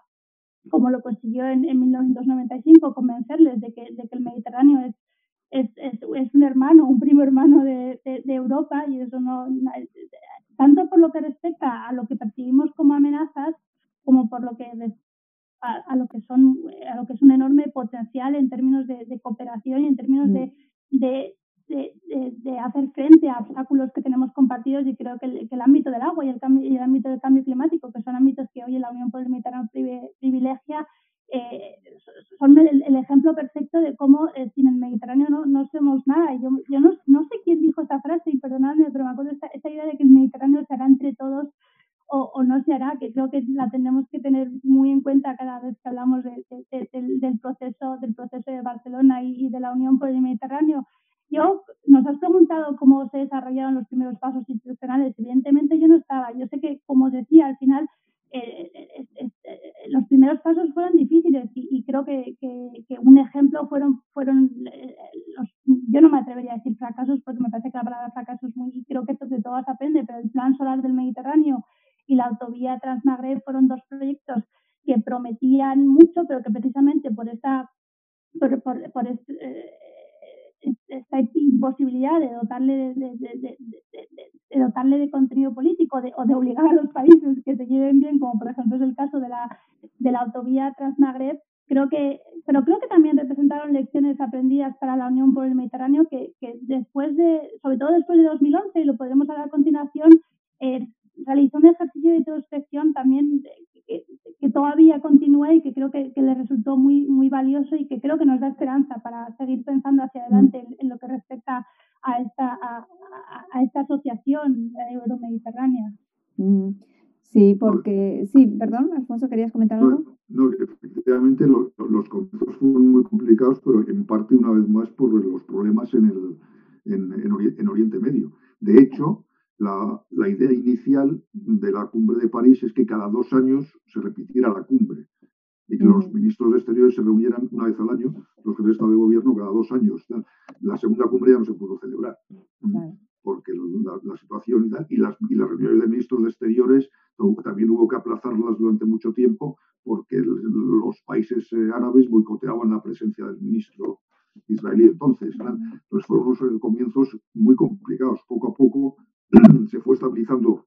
como lo consiguió en, en 1995, convencerles de que, de que el Mediterráneo es, es, es, es, un hermano, un primo hermano de, de, de Europa y eso no, tanto por lo que respecta a lo que percibimos como amenazas, como por lo que a, lo que son a lo que es un enorme potencial en términos de, de cooperación y en términos de, mm. de, de, hacer frente a obstáculos que tenemos compartidos y creo que el, que el ámbito del agua y el, cambio, y el ámbito del cambio climático, que son ámbitos que hoy en la Unión por el Mediterráneo privilegia, eh, son el, el, ejemplo perfecto de cómo eh, sin el Mediterráneo no, no somos nada. Yo, yo no, no sé quién dijo esta frase, y perdonadme, pero me acuerdo esta, esta idea de que el Mediterráneo se hará entre todos o, o, no se hará, que creo que la tenemos que tener muy en cuenta cada vez que hablamos de, de, de, del, proceso, del proceso de Barcelona y, y, de la Unión por el Mediterráneo. Yo, nos has preguntado cómo se desarrollaron los primeros pasos institucionales. Evidentemente yo no estaba. Yo sé que, como decía, al final eh, eh, eh, los primeros pasos fueron difíciles y, y creo que, que, que, un ejemplo fueron, fueron los, yo no me atrevería a decir fracasos porque me parece que la palabra fracaso es muy, creo que de todas aprende, pero el plan solar del Mediterráneo y la autovía Transmagreb fueron dos proyectos que prometían mucho, pero que precisamente por esta, por, por, por este, eh, esta imposibilidad de dotarle de, dotarle de contenido político o de obligar a los países que se lleven bien, como por ejemplo es el caso de la, de la autovía Transmagreb, creo que, pero creo que también representaron lecciones aprendidas para la Unión por el Mediterráneo que, que después de, sobre todo después de 2011, y lo podremos hablar a continuación, eh, realizó un ejercicio de introspección también que, que, todavía continúa y que creo que, que, le resultó muy, muy valioso y que creo que nos da esperanza para seguir pensando hacia adelante en, en lo que respecta a esta, a, a, esta asociación euromediterránea. Mm. Sí, porque, sí, perdón, Alfonso, ¿querías comentar algo? No, efectivamente los, los comienzos fueron muy complicados, pero en parte, una vez más, por los problemas en, el, en, en Oriente Medio. De hecho, la, la, idea inicial de la cumbre de París es que cada dos años se repitiera la cumbre y que los ministros de Exteriores se reunieran una vez al año, los jefes de Estado de Gobierno cada dos años. La segunda cumbre ya no se pudo celebrar, porque la, la, situación y, las, y las reuniones de ministros de Exteriores también hubo que aplazarlas durante mucho tiempo porque los países eh, árabes boicoteaban la presencia del ministro israelí. Entonces, pues fueron unos comienzos muy complicados. Poco a poco se fue estabilizando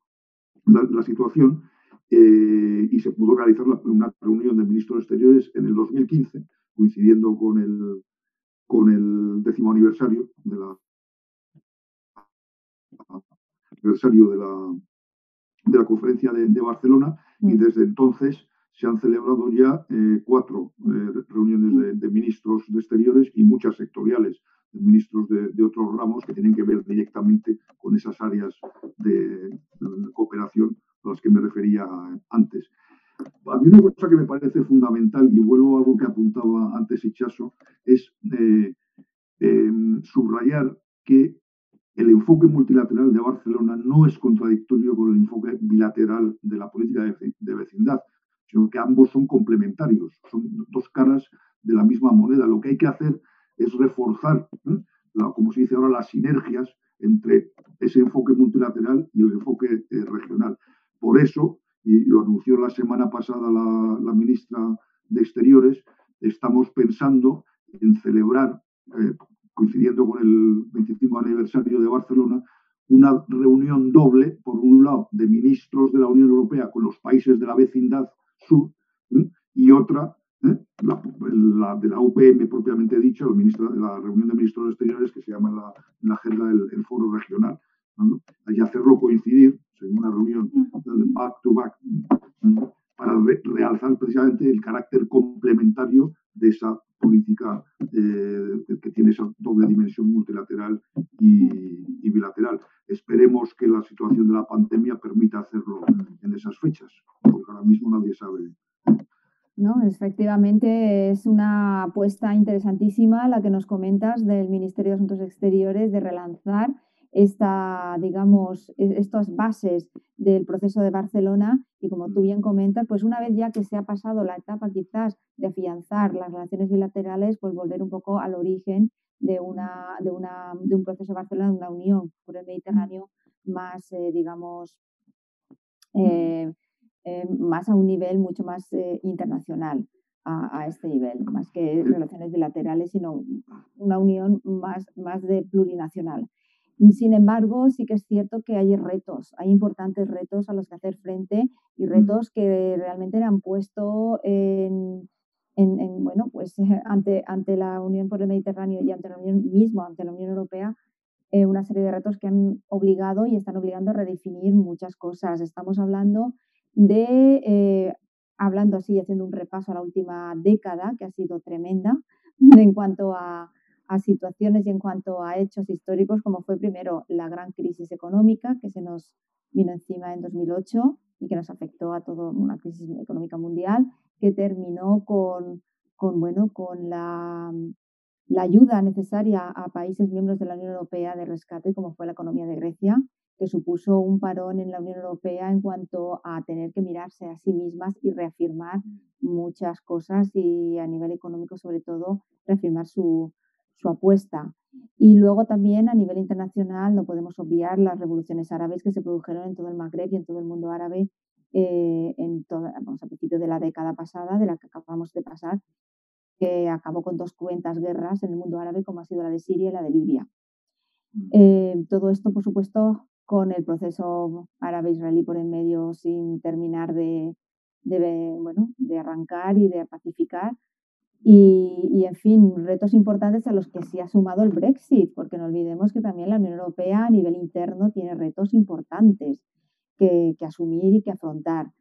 la, la situación eh, y se pudo realizar la, una reunión de ministros exteriores en el 2015, coincidiendo con el, con el décimo aniversario de la aniversario de la, de la conferencia de, de Barcelona y mm. desde entonces se han celebrado ya eh, cuatro eh, reuniones de, de, ministros de exteriores y muchas sectoriales ministros de, otros ramos que tienen que ver directamente con esas áreas de, cooperación a las que me refería antes. A mí una cosa que me parece fundamental, y vuelvo a algo que apuntaba antes Hichaso, es eh, eh, subrayar que el enfoque multilateral de Barcelona no es contradictorio con el enfoque bilateral de la política de, de vecindad, sino que ambos son complementarios, son dos caras de la misma moneda. Lo que hay que hacer es reforzar, ¿eh? como se dice ahora, las sinergias entre ese enfoque multilateral y el enfoque eh, regional. Por eso, y lo anunció la semana pasada la, ministra de Exteriores, estamos pensando en celebrar, eh, coincidiendo con el 25 aniversario de Barcelona, una reunión doble, por un lado, de ministros de la Unión Europea con los países de la vecindad sur, y otra ¿eh? la, de la UPM propiamente dicho, la reunión de ministros exteriores que se llama la, la agenda del foro regional. Y hacerlo coincidir en una reunión back to back para realzar precisamente el carácter complementario de esa política eh, que tiene esa doble dimensión multilateral y, bilateral. Esperemos que la situación de la pandemia permita hacerlo en esas fechas, porque ahora mismo nadie sabe. No, efectivamente es una apuesta interesantísima la que nos comentas del Ministerio de Asuntos Exteriores de relanzar esta, digamos, e-, estas bases del proceso de Barcelona y como tú bien comentas, pues una vez ya que se ha pasado la etapa quizás de afianzar las relaciones bilaterales, pues volver un poco al origen de, una, de, una, de un proceso de Barcelona, de una unión por el Mediterráneo más, eh, digamos, eh, eh, más a un nivel mucho más internacional. A, a, este nivel, más que relaciones bilaterales, sino una unión más, más de plurinacional. Sin embargo, sí que es cierto que hay retos, hay importantes retos a los que hacer frente y retos que realmente han puesto en, bueno, pues ante, ante la Unión por el Mediterráneo y ante la Unión mismo, ante la Unión Europea, eh, una serie de retos que han obligado y están obligando a redefinir muchas cosas. Estamos hablando de, eh, hablando así, haciendo un repaso a la última década, que ha sido tremenda en cuanto a a situaciones y en cuanto a hechos históricos, como fue primero la gran crisis económica que se nos vino encima en 2008 y que nos afectó a toda una crisis económica mundial, que terminó con, con, bueno, con la, la ayuda necesaria a países miembros de la Unión Europea de rescate, como fue la economía de Grecia, que supuso un parón en la Unión Europea en cuanto a tener que mirarse a sí mismas y reafirmar muchas cosas y a nivel económico sobre todo reafirmar su, su apuesta. Y luego también a nivel internacional no podemos obviar las revoluciones árabes que se produjeron en todo el Magreb y en todo el mundo árabe eh, en toda, vamos, a principios de la década pasada, de la que acabamos de pasar, que acabó con dos cuentas guerras en el mundo árabe, como ha sido la de Siria y la de Libia. Eh, todo esto, por supuesto, con el proceso árabe-israelí por en medio sin terminar de, de, bueno, de arrancar y de pacificar, y, en fin, retos importantes a los que sí ha sumado el Brexit, porque no olvidemos que también la Unión Europea a nivel interno tiene retos importantes que, asumir y que afrontar.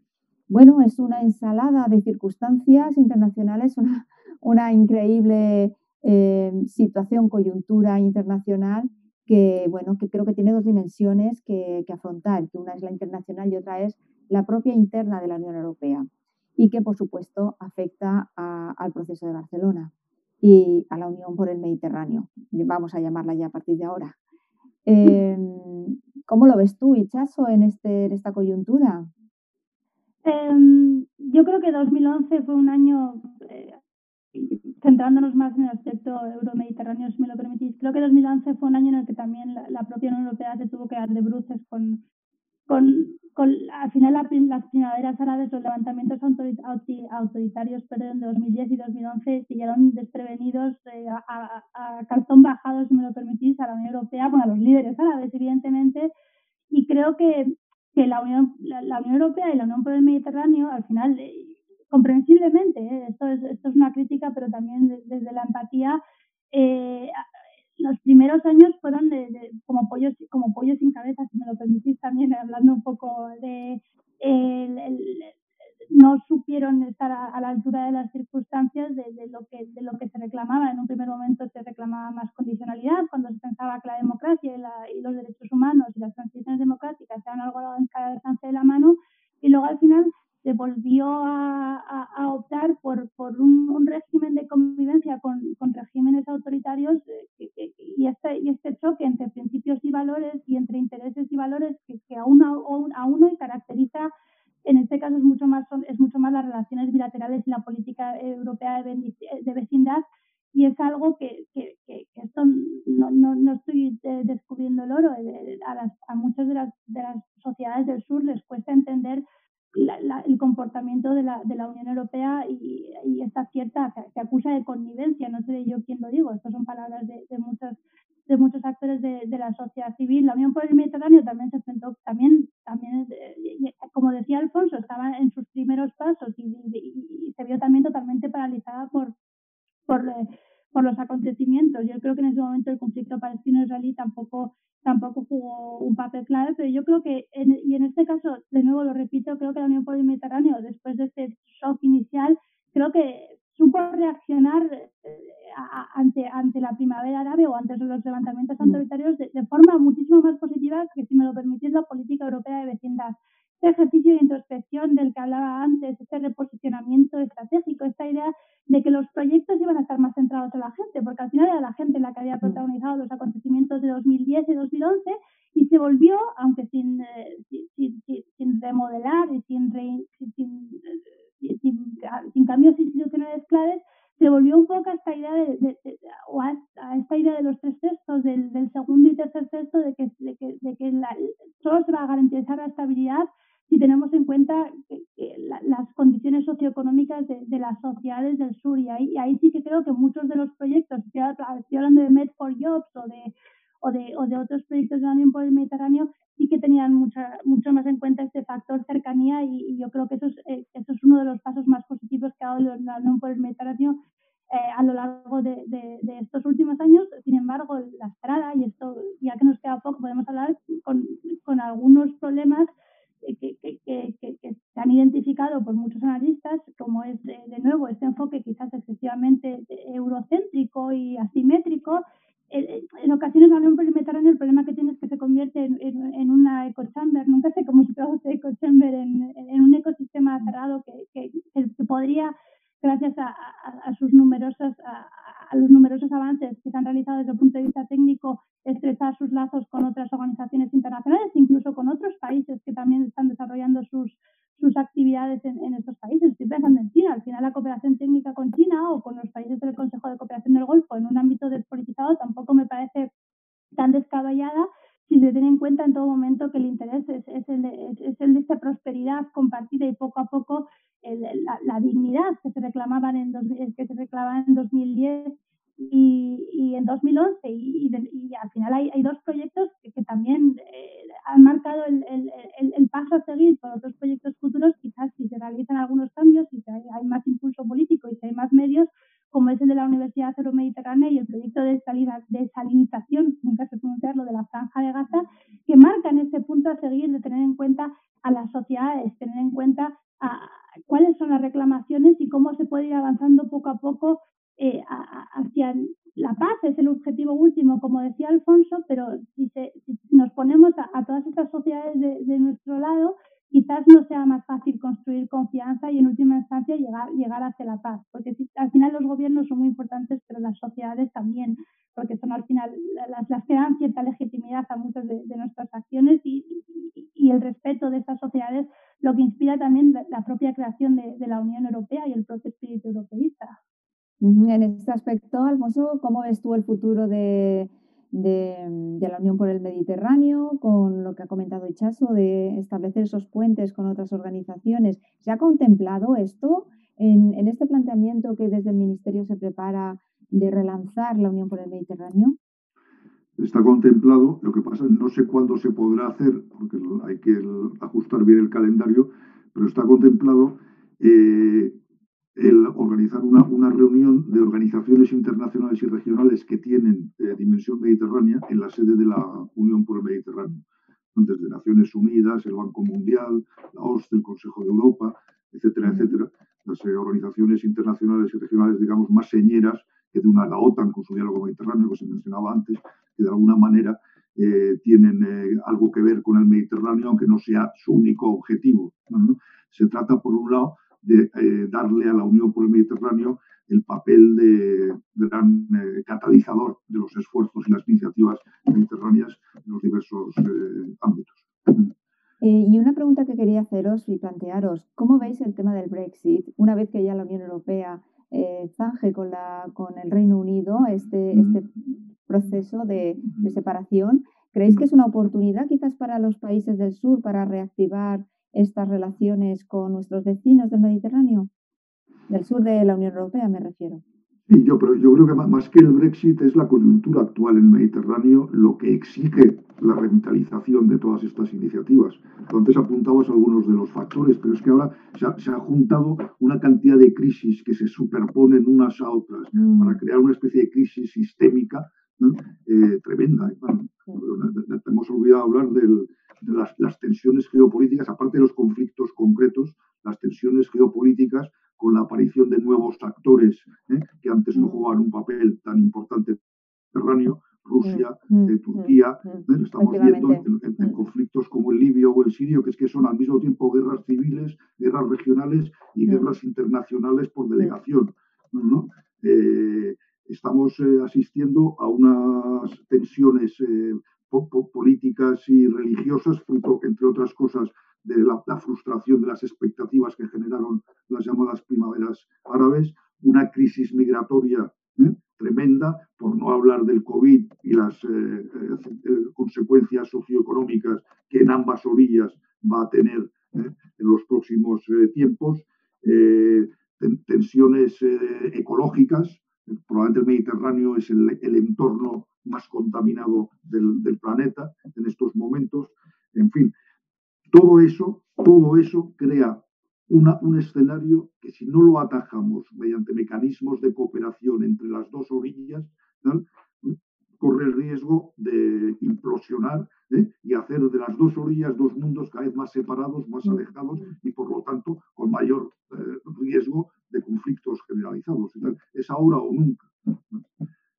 Bueno, es una ensalada de circunstancias internacionales, una, una increíble eh, situación, coyuntura internacional que, bueno, que creo que tiene dos dimensiones que, que afrontar, que una es la internacional y otra es la propia interna de la Unión Europea y que, por supuesto, afecta al proceso de Barcelona y a la Unión por el Mediterráneo. Vamos a llamarla ya a partir de ahora. Em, ¿Cómo lo ves tú, Ichazo, en, este, en esta coyuntura? Em, yo creo que 2011 fue un año, centrándonos más en el aspecto euromediterráneo, si me lo permitís, creo que 2011 fue un año en el que también la, la propia Unión Europea se tuvo que dar de bruces con, con, con al final las primaveras árabes, los levantamientos autoritarios perdón, de 2010 y 2011 pillaron desprevenidos eh, a, a, calzón bajado, si me lo permitís, a la Unión Europea, bueno, a los líderes árabes, evidentemente, y creo que, que la, Unión, la, Unión Europea y la Unión por el Mediterráneo, al final, eh, comprensiblemente, eh, esto, es, esto es una crítica, pero también desde la empatía, eh, los primeros años fueron de, como pollos como pollos sin cabeza, si me lo permitís también, hablando un poco de no supieron estar a, la altura de las circunstancias de, lo que de lo que se reclamaba. En un primer momento se reclamaba más condicionalidad, cuando se pensaba que la democracia y, los derechos humanos y las transiciones democráticas eran algo alcance de la mano, y luego al final se volvió a, optar por, por un, régimen de convivencia con, regímenes autoritarios eh, y, este, y este choque entre principios y valores y entre intereses y valores que, que a, uno, a uno y caracteriza en este caso es mucho más es mucho más las relaciones bilaterales y la política europea de, vecindad y es algo que, que, que esto no, no, no, estoy eh, descubriendo el oro eh, a, las, a muchas de las, de las sociedades del sur les cuesta entender el comportamiento de la, de la Unión Europea y, esta cierta, se, acusa de connivencia, no sé yo quién lo digo, estas son palabras de, de muchos de muchos actores de, la sociedad civil. La Unión por el Mediterráneo también se enfrentó, también, también como decía Alfonso, estaba en sus primeros pasos y, y, se vio también totalmente paralizada los acontecimientos. Yo creo que en ese momento el conflicto palestino-israelí tampoco, tampoco jugó un papel clave, pero yo creo que, y en este caso, de nuevo lo repito, creo que la Unión por el Mediterráneo, después de este shock inicial, creo que supo reaccionar eh, ante, ante la primavera árabe o ante los levantamientos mm. autoritarios de, de, forma muchísimo más positiva que, si me lo permitís, la política europea de vecindad. Este ejercicio de introspección del que hablaba antes, este reposicionamiento estratégico, esta idea de que los proyectos iban a estar más centrados en la gente, porque al final era la gente la que había protagonizado los acontecimientos de 2010 y 2011 y se volvió, aunque sin, eh, sin, sin, remodelar y sin, sin sin, cambios institucionales claves, se volvió un poco a esta idea de, o a, esta idea de los tres textos, del, segundo y tercer texto, de que, de que, de que la, solo se va a garantizar la estabilidad si tenemos en cuenta las condiciones socioeconómicas de, las sociedades del sur. Y ahí, ahí sí que creo que muchos de los proyectos, estoy hablando de Med for Jobs o de, o de, o de otros proyectos de la Unión por el Mediterráneo, sí que tenían mucha, mucho más en cuenta este factor cercanía y, yo creo que eso es, eh, eso es uno de los pasos más positivos que ha dado la Unión por el Mediterráneo eh, a lo largo de, de, estos últimos años. Sin embargo, la estrada, y esto ya que nos queda poco, podemos hablar con, con algunos problemas que, que, que, que, se han identificado por muchos analistas, como es de, nuevo este enfoque quizás excesivamente eurocéntrico y asimétrico, en ocasiones la Unión Mediterráneo el problema que tiene es que se convierte en, en, una eco chamber, nunca sé cómo se traduce eco chamber, en, en un ecosistema cerrado que, que, podría, gracias a, a, sus numerosas, a, a, los numerosos avances que se han realizado desde el punto de vista técnico, estrechar sus lazos con otras organizaciones internacionales, incluso con otros países que también están desarrollando sus, sus actividades en, estos países. Estoy pensando en China. Al final, la cooperación técnica con China o con los países del Consejo de Cooperación del Golfo en un ámbito despolitizado tampoco me parece tan descabellada si se tiene en cuenta en todo momento que el interés es, es, el, de, es, el de esta prosperidad compartida y poco a poco el, la, la, dignidad que se reclamaban en dos, que se reclamaba en 2010 y, y en 2011 y, y, y, al final hay, hay dos proyectos que, también eh, han marcado el, paso a seguir por otros proyectos futuros, quizás si se realizan algunos cambios, si hay, más impulso político y si hay más medios, como es el de la Universidad Euromediterránea y el proyecto de salida, desalinización, nunca sé pronunciarlo, de la Franja de Gaza, que marcan ese punto a seguir de tener en cuenta a las sociedades, tener en cuenta a, cuáles son las reclamaciones y cómo se puede ir avanzando poco a poco eh, hacia la paz es el objetivo último, como decía Alfonso, pero si, se, si nos ponemos a, a, todas estas sociedades de, nuestro lado, quizás no sea más fácil construir confianza y en última instancia llegar, llegar hacia la paz, porque si, al final los gobiernos son muy importantes, pero las sociedades también, porque son al final las, las que dan cierta legitimidad a muchas de, nuestras acciones y, el respeto de estas sociedades, lo que inspira también la, la propia creación de, de la Unión Europea y el propio espíritu europeísta. En este aspecto, Alfonso, ¿cómo ves tú el futuro de, la Unión por el Mediterráneo con lo que ha comentado Ichazo de establecer esos puentes con otras organizaciones? ¿Se ha contemplado esto en, este planteamiento que desde el Ministerio se prepara de relanzar la Unión por el Mediterráneo? Está contemplado, lo que pasa no sé cuándo se podrá hacer, porque hay que ajustar bien el calendario, pero está contemplado eh, el organizar una, una, reunión de organizaciones internacionales y regionales que tienen eh, dimensión mediterránea en la sede de la Unión por el Mediterráneo, desde Naciones Unidas, el Banco Mundial, la OSCE, el Consejo de Europa, etcétera, etcétera, las eh, organizaciones internacionales y regionales, digamos, más señeras que de una la OTAN con su diálogo mediterráneo que se mencionaba antes, que de alguna manera eh, tienen eh, algo que ver con el Mediterráneo, aunque no sea su único objetivo. ¿no? Se trata, por un lado, de eh, darle a la Unión por el Mediterráneo el papel de gran eh, catalizador de los esfuerzos y las iniciativas mediterráneas en los diversos eh, ámbitos. y una pregunta que quería haceros y plantearos, ¿cómo veis el tema del Brexit una vez que ya la Unión Europea zanje con, la, con el Reino Unido este, este proceso de, de separación? ¿Creéis que es una oportunidad quizás para los países del sur para reactivar estas relaciones con nuestros vecinos del Mediterráneo? Del sur de la Unión Europea me refiero. Sí, yo, pero yo creo que más que el Brexit es la coyuntura actual en el Mediterráneo lo que exige la revitalización de todas estas iniciativas. Antes apuntabas algunos de los factores, pero es que ahora se ha, juntado una cantidad de crisis que se superponen unas a otras mm. para crear una especie de crisis sistémica eh, tremenda. Hemos olvidado hablar de las, las tensiones geopolíticas, aparte de los conflictos concretos, las tensiones geopolíticas con la aparición de nuevos actores ¿eh? que antes no mm. jugaban un papel tan importante en el Mediterráneo, Rusia, mm, mm, Turquía, ¿eh? estamos viendo en, conflictos como el libio o el sirio, que es que son al mismo tiempo guerras civiles, guerras regionales y guerras internacionales por delegación. Eh, estamos asistiendo a unas tensiones políticas y religiosas, fruto, entre otras cosas, de la, frustración de las expectativas que generaron las llamadas primaveras árabes, una crisis migratoria ¿eh? tremenda, por no hablar del COVID y las eh, eh, consecuencias socioeconómicas que en ambas orillas va a tener en los próximos tiempos, tensiones ecológicas, probablemente el Mediterráneo es el, entorno más contaminado del, planeta en estos momentos, en fin, todo eso, todo eso crea un escenario que si no lo atajamos mediante mecanismos de cooperación entre las dos orillas, corre el riesgo de implosionar ¿eh? y hacer de las dos orillas dos mundos cada vez más separados, más alejados y por lo tanto con mayor eh, riesgo de conflictos generalizados. es ahora o nunca.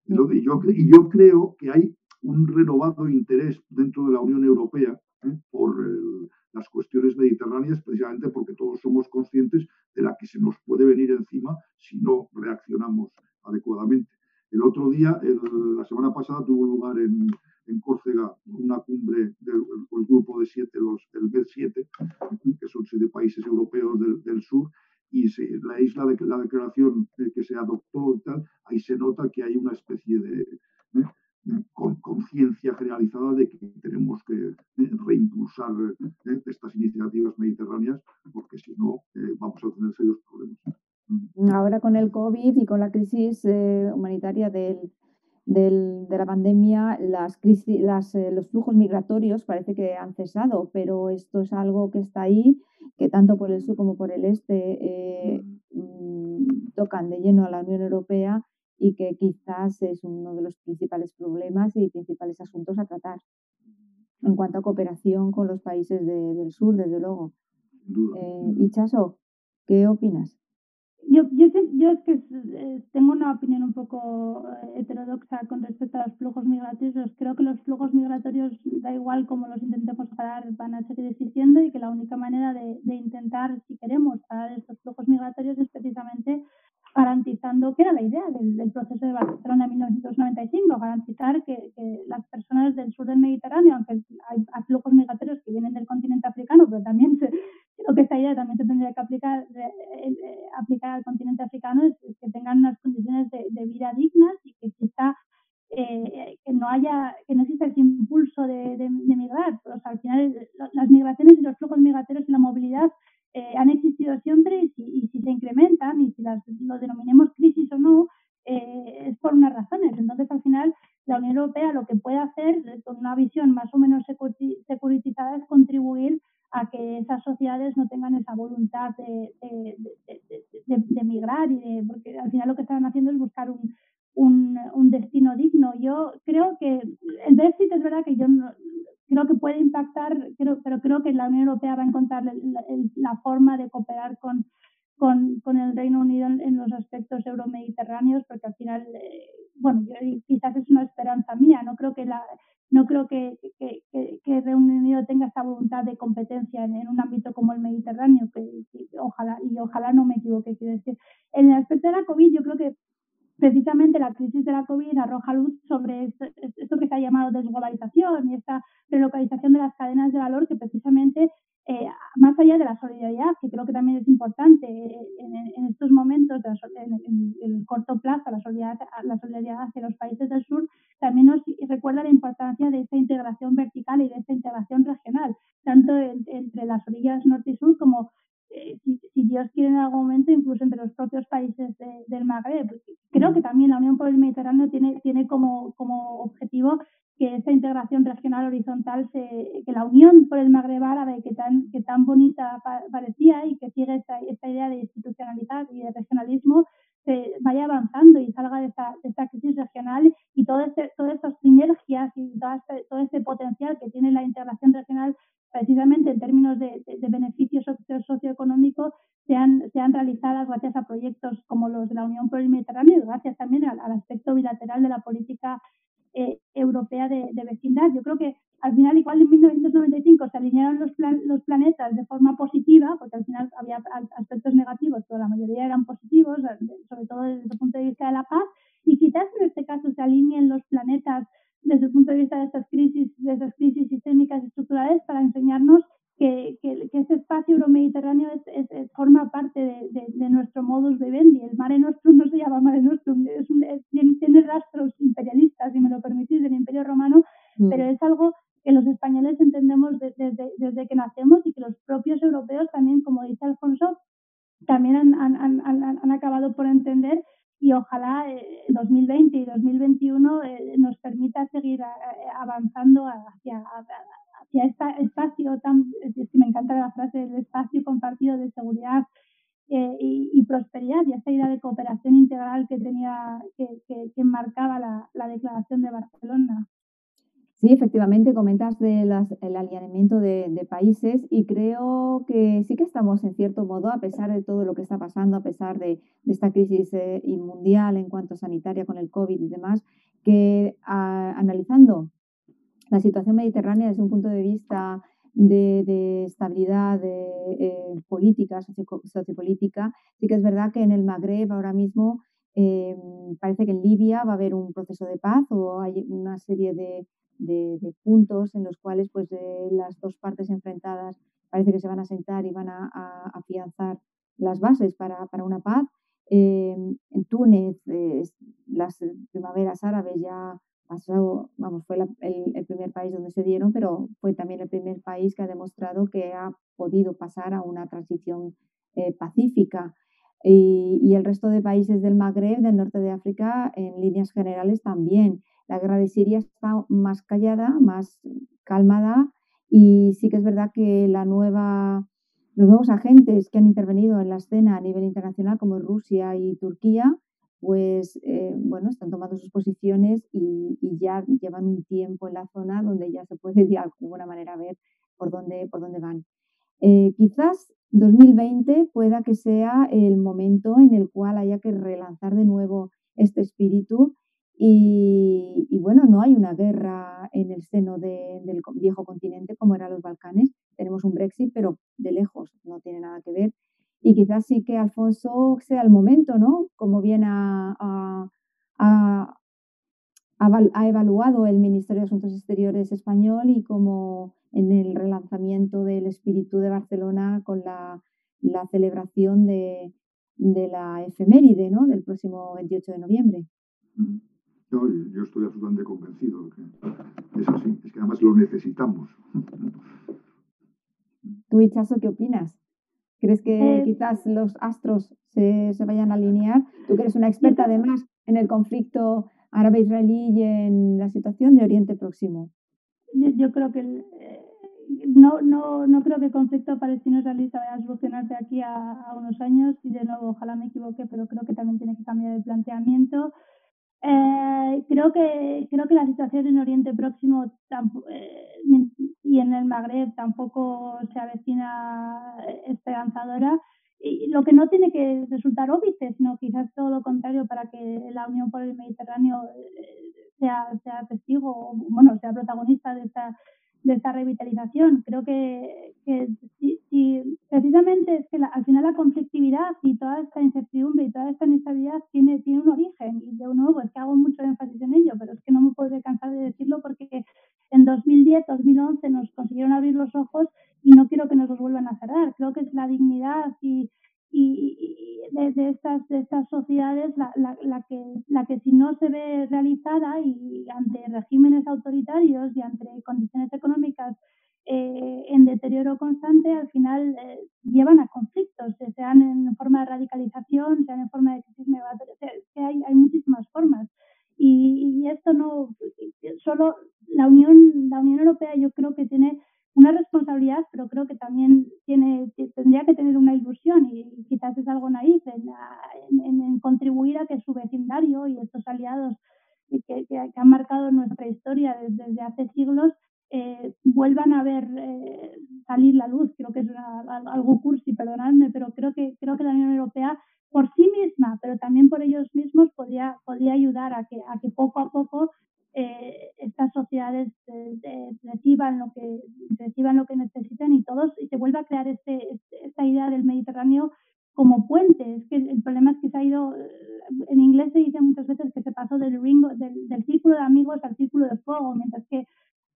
Y yo, y yo creo que hay un renovado interés dentro de la Unión Europea ¿eh? por las cuestiones mediterráneas precisamente porque todos somos conscientes de la que se nos puede venir encima si no reaccionamos adecuadamente. El otro día, la semana pasada, tuvo lugar en, Córcega una cumbre del grupo de siete, los, el BED-7, que son siete países europeos del, sur, y la isla de la declaración que se adoptó y tal, ahí se nota que hay una especie de, ¿eh? con conciencia generalizada de que tenemos que eh, reimpulsar eh, estas iniciativas mediterráneas, porque si no vamos a tener serios problemas. Mm. Ahora con el COVID y con la crisis humanitaria del, del, de la pandemia, las crisis, las, los flujos migratorios parece que han cesado, pero esto es algo que está ahí, que tanto por el sur como por el este mm, tocan de lleno a la Unión Europea y que quizás es uno de los principales problemas y principales asuntos a tratar en cuanto a cooperación con los países del sur, desde luego. Eh, y Chaso, ¿qué opinas? Yo, yo, yo es que eh, tengo una opinión un poco eh, heterodoxa con respecto a los flujos migratorios. Creo que los flujos migratorios, da igual cómo los intentemos parar, van a seguir existiendo y que la única manera de, de intentar, si queremos, parar estos flujos migratorios es precisamente garantizando, que era la idea del, proceso de Barcelona en 1995, garantizar que, las personas del sur del Mediterráneo, aunque hay, flujos migratorios que vienen del continente africano, pero también creo que esta idea también se tendría que aplicar, eh, al continente africano, es, que tengan unas condiciones de, vida dignas y que exista eh, que no haya, que no exista ese impulso de, migrar. Pues, al final las migraciones y los flujos migratorios y la movilidad eh, han existido siempre y si, se incrementan y si las, lo denominemos crisis o no, eh, es por unas razones. Entonces, al final, la Unión Europea lo que puede hacer con una visión más o menos securitizada es contribuir a que esas sociedades no tengan esa voluntad de, de, migrar y de, porque al final lo que están haciendo es buscar un, un, un, destino digno. Yo creo que el Brexit es verdad que yo no, creo que puede impactar, creo, pero creo que la Unión Europea va a encontrar la, forma de cooperar con, con, con, el Reino Unido en, los aspectos euromediterráneos, porque al final, eh, bueno, quizás es una esperanza mía, no creo que la no creo que, que, que, que Reino Unido tenga esa voluntad de competencia en, un ámbito como el Mediterráneo, que, ojalá, y ojalá no me equivoque, quiero decir. En el aspecto de la COVID, yo creo que precisamente la crisis de la COVID arroja luz sobre esto, que se ha llamado desglobalización y esta relocalización de las cadenas de valor que precisamente, eh, más allá de la solidaridad, que creo que también es importante eh, en, estos momentos, en, el corto plazo, la solidaridad, la solidaridad hacia los países del sur, también nos recuerda la importancia de esta integración vertical y de esta integración regional, tanto entre las orillas norte y sur como eh, si, Dios quiere en algún momento, incluso entre los propios países del Magreb. creo que también la Unión por el Mediterráneo tiene, tiene como, como objetivo que esta integración regional horizontal, se, que la unión por el Magreb árabe, que tan, que tan bonita parecía y que sigue esta, esta idea de institucionalidad y de regionalismo, se vaya avanzando y salga de esta, de esta crisis regional y todo este, todas estas y este, todo este potencial que tiene la integración regional precisamente en términos de, de, beneficios socioeconómicos sean, sean realizadas gracias a proyectos como los de la Unión por el Mediterráneo y gracias también al, aspecto bilateral de la política eh, europea de, de, vecindad. Yo creo que al final, igual en 1995 se alinearon los planetas de forma positiva, porque al final había aspectos negativos, pero la mayoría eran positivos, sobre todo desde el punto de vista de la paz, y quizás en este caso se alineen los planetas desde el punto de vista de estas crisis, de esas crisis sistémicas y estructurales para enseñarnos que, que, que ese espacio euromediterráneo es, es, forma parte de, de, nuestro modus vivendi. El Mare Nostrum no se llama Mare Nostrum, es un, tiene rastros imperialistas, si me lo permitís, del Imperio Romano, mm. pero es algo que los españoles entendemos desde, desde, que nacemos y que los propios europeos también, como dice Alfonso, también han, han, han, han acabado por entender y ojalá eh, 2020 y 2021 eh, nos permita seguir eh, avanzando hacia, hacia este espacio tan, que me encanta la frase, el espacio compartido de seguridad eh, y, prosperidad y esta idea de cooperación integral que tenía, que, que, que marcaba la Declaración de Barcelona. Sí, efectivamente, comentas del alineamiento de, países y creo que sí que estamos en cierto modo, a pesar de todo lo que está pasando, a pesar de, esta crisis eh, mundial en cuanto a sanitaria con el COVID y demás, que analizando la situación mediterránea desde un punto de vista de, estabilidad eh, política, sociopolítica, sí que es verdad que en el Magreb ahora mismo eh, parece que en Libia va a haber un proceso de paz o hay una serie de de, puntos en los cuales pues las dos partes enfrentadas parece que se van a sentar y van a, afianzar las bases para, para una paz. Eh, en Túnez, eh, las primaveras árabes ya pasó, vamos, fue el, primer país donde se dieron, pero fue también el primer país que ha demostrado que ha podido pasar a una transición eh, pacífica. Y, y, el resto de países del Magreb, del norte de África, en líneas generales también. La guerra de Siria está más callada, más calmada y sí que es verdad que la nueva, los nuevos agentes que han intervenido en la escena a nivel internacional, como Rusia y Turquía, pues eh, bueno, están tomando sus posiciones y, ya llevan un tiempo en la zona donde ya se puede de alguna manera ver por dónde, por dónde van. Eh, quizás 2020 pueda que sea el momento en el cual haya que relanzar de nuevo este espíritu y, bueno, no hay una guerra en el seno del viejo continente como eran los Balcanes. Tenemos un Brexit, pero de lejos, no tiene nada que ver. Y quizás sí que Alfonso sea el momento, ¿no? Como bien ha, ha, evaluado el Ministerio de Asuntos Exteriores español y como en el relanzamiento del espíritu de Barcelona con la, celebración de, de la efeméride, ¿no? Del próximo 28 de noviembre. Yo, yo estoy absolutamente convencido que es así, es que además lo necesitamos. ¿Tú, Hichazo, qué opinas? ¿Crees que eh, quizás los astros se, se, vayan a alinear? Tú que eres una experta además en el conflicto árabe-israelí y en la situación de Oriente Próximo. Yo, yo creo que eh, no, no, no creo que el conflicto palestino-israelí se vaya a solucionar de aquí a, a, unos años y de nuevo, ojalá me equivoque, pero creo que también tiene que cambiar el planteamiento. Eh, creo que creo que la situación en Oriente Próximo eh, y en el Magreb tampoco se avecina esperanzadora. Y lo que no tiene que resultar óbice, sino quizás todo lo contrario para que la Unión por el Mediterráneo eh, sea, sea testigo, bueno, sea protagonista de esta de esta revitalización. Creo que, que si, si, precisamente es que la, al final la conflictividad y toda esta incertidumbre y toda esta inestabilidad tiene, tiene un origen. Y de nuevo, es que hago mucho énfasis en ello, pero es que no me puedo cansar de decirlo porque en 2010, 2011 nos consiguieron abrir los ojos y no quiero que nos los vuelvan a cerrar. Creo que es la dignidad y, y, de, de, estas, de estas sociedades la, la, que, la que si no se ve realizada y ante regímenes autoritarios y ante condiciones económicas eh, en deterioro constante, al final eh, llevan a conflictos, sean en forma de radicalización, sean en forma de crisis que hay, hay muchísimas formas. Y, y, esto no, solo la Unión, la Unión Europea yo creo que tiene una responsabilidad, pero creo que también tiene, tendría que tener una ilusión y quizás es algo naif en, en, contribuir a que su vecindario y estos aliados que, que, han marcado nuestra historia desde, hace siglos eh, vuelvan a ver eh, salir la luz. Creo que es algo cursi, perdonadme, pero creo que, creo que la Unión Europea por sí misma, pero también por ellos mismos, podría, podría ayudar a que, a que poco a poco eh, estas sociedades reciban lo que reciban lo que necesitan y todos y se vuelva a crear este, este, esta idea del Mediterráneo como puente. Es que el problema es que se ha ido, en inglés se dice muchas veces que se pasó del ringo, del, círculo de amigos al círculo de fuego, mientras que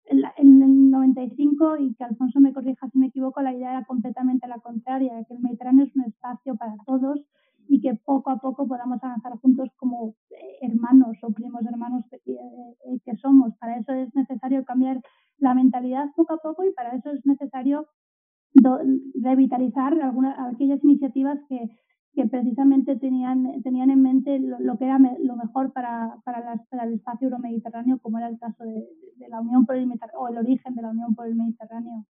en el 95, y que Alfonso me corrija si me equivoco, la idea era completamente la contraria, que el Mediterráneo es un espacio para todos y que poco a poco podamos avanzar juntos como eh, hermanos o primos hermanos que, eh, que somos. Para eso es necesario cambiar la mentalidad poco a poco y para eso es necesario revitalizar algunas, aquellas iniciativas que, precisamente tenían, tenían en mente lo, que era lo mejor para, para, el espacio euromediterráneo, como era el caso de, la Unión por el Mediterráneo, o el origen de la Unión por el Mediterráneo.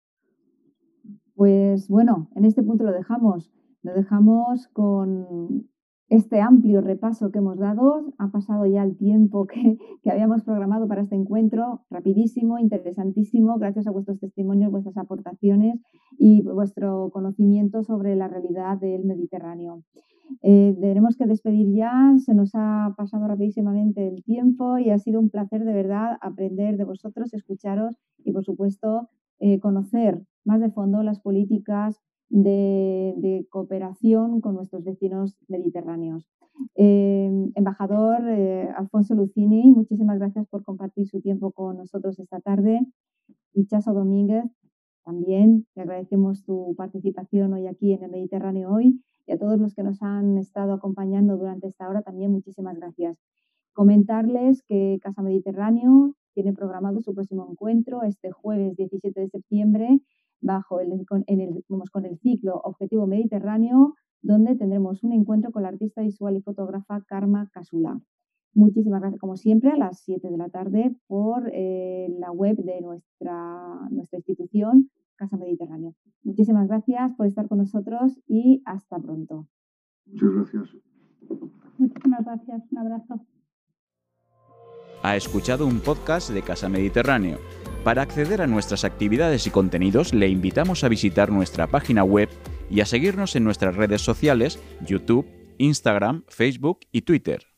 Pues bueno, en este punto lo dejamos. Lo dejamos con este amplio repaso que hemos dado. Ha pasado ya el tiempo que, habíamos programado para este encuentro, rapidísimo, interesantísimo, gracias a vuestros testimonios, vuestras aportaciones y vuestro conocimiento sobre la realidad del Mediterráneo. Eh, tenemos que despedir ya, se nos ha pasado rapidísimamente el tiempo y ha sido un placer de verdad aprender de vosotros, escucharos y por supuesto eh, conocer más de fondo las políticas de, cooperación con nuestros vecinos mediterráneos. Eh, embajador Alfonso Lucini, muchísimas gracias por compartir su tiempo con nosotros esta tarde. Y Chaso Domínguez, también te agradecemos tu participación hoy aquí en el Mediterráneo hoy y a todos los que nos han estado acompañando durante esta hora también muchísimas gracias. Comentarles que Casa Mediterráneo tiene programado su próximo encuentro este jueves 17 de septiembre bajo el, con, en el, vamos, con el ciclo Objetivo Mediterráneo, donde tendremos un encuentro con la artista visual y fotógrafa Karma Casula. Muchísimas gracias, como siempre, a las 7 de la tarde por eh, la web de nuestra, nuestra institución, Casa Mediterráneo. Muchísimas gracias por estar con nosotros y hasta pronto. Muchas gracias. Muchísimas gracias. Un abrazo. Ha escuchado un podcast de Casa Mediterráneo para acceder a nuestras actividades y contenidos le invitamos a visitar nuestra página web y a seguirnos en nuestras redes sociales, YouTube, Instagram, Facebook y Twitter.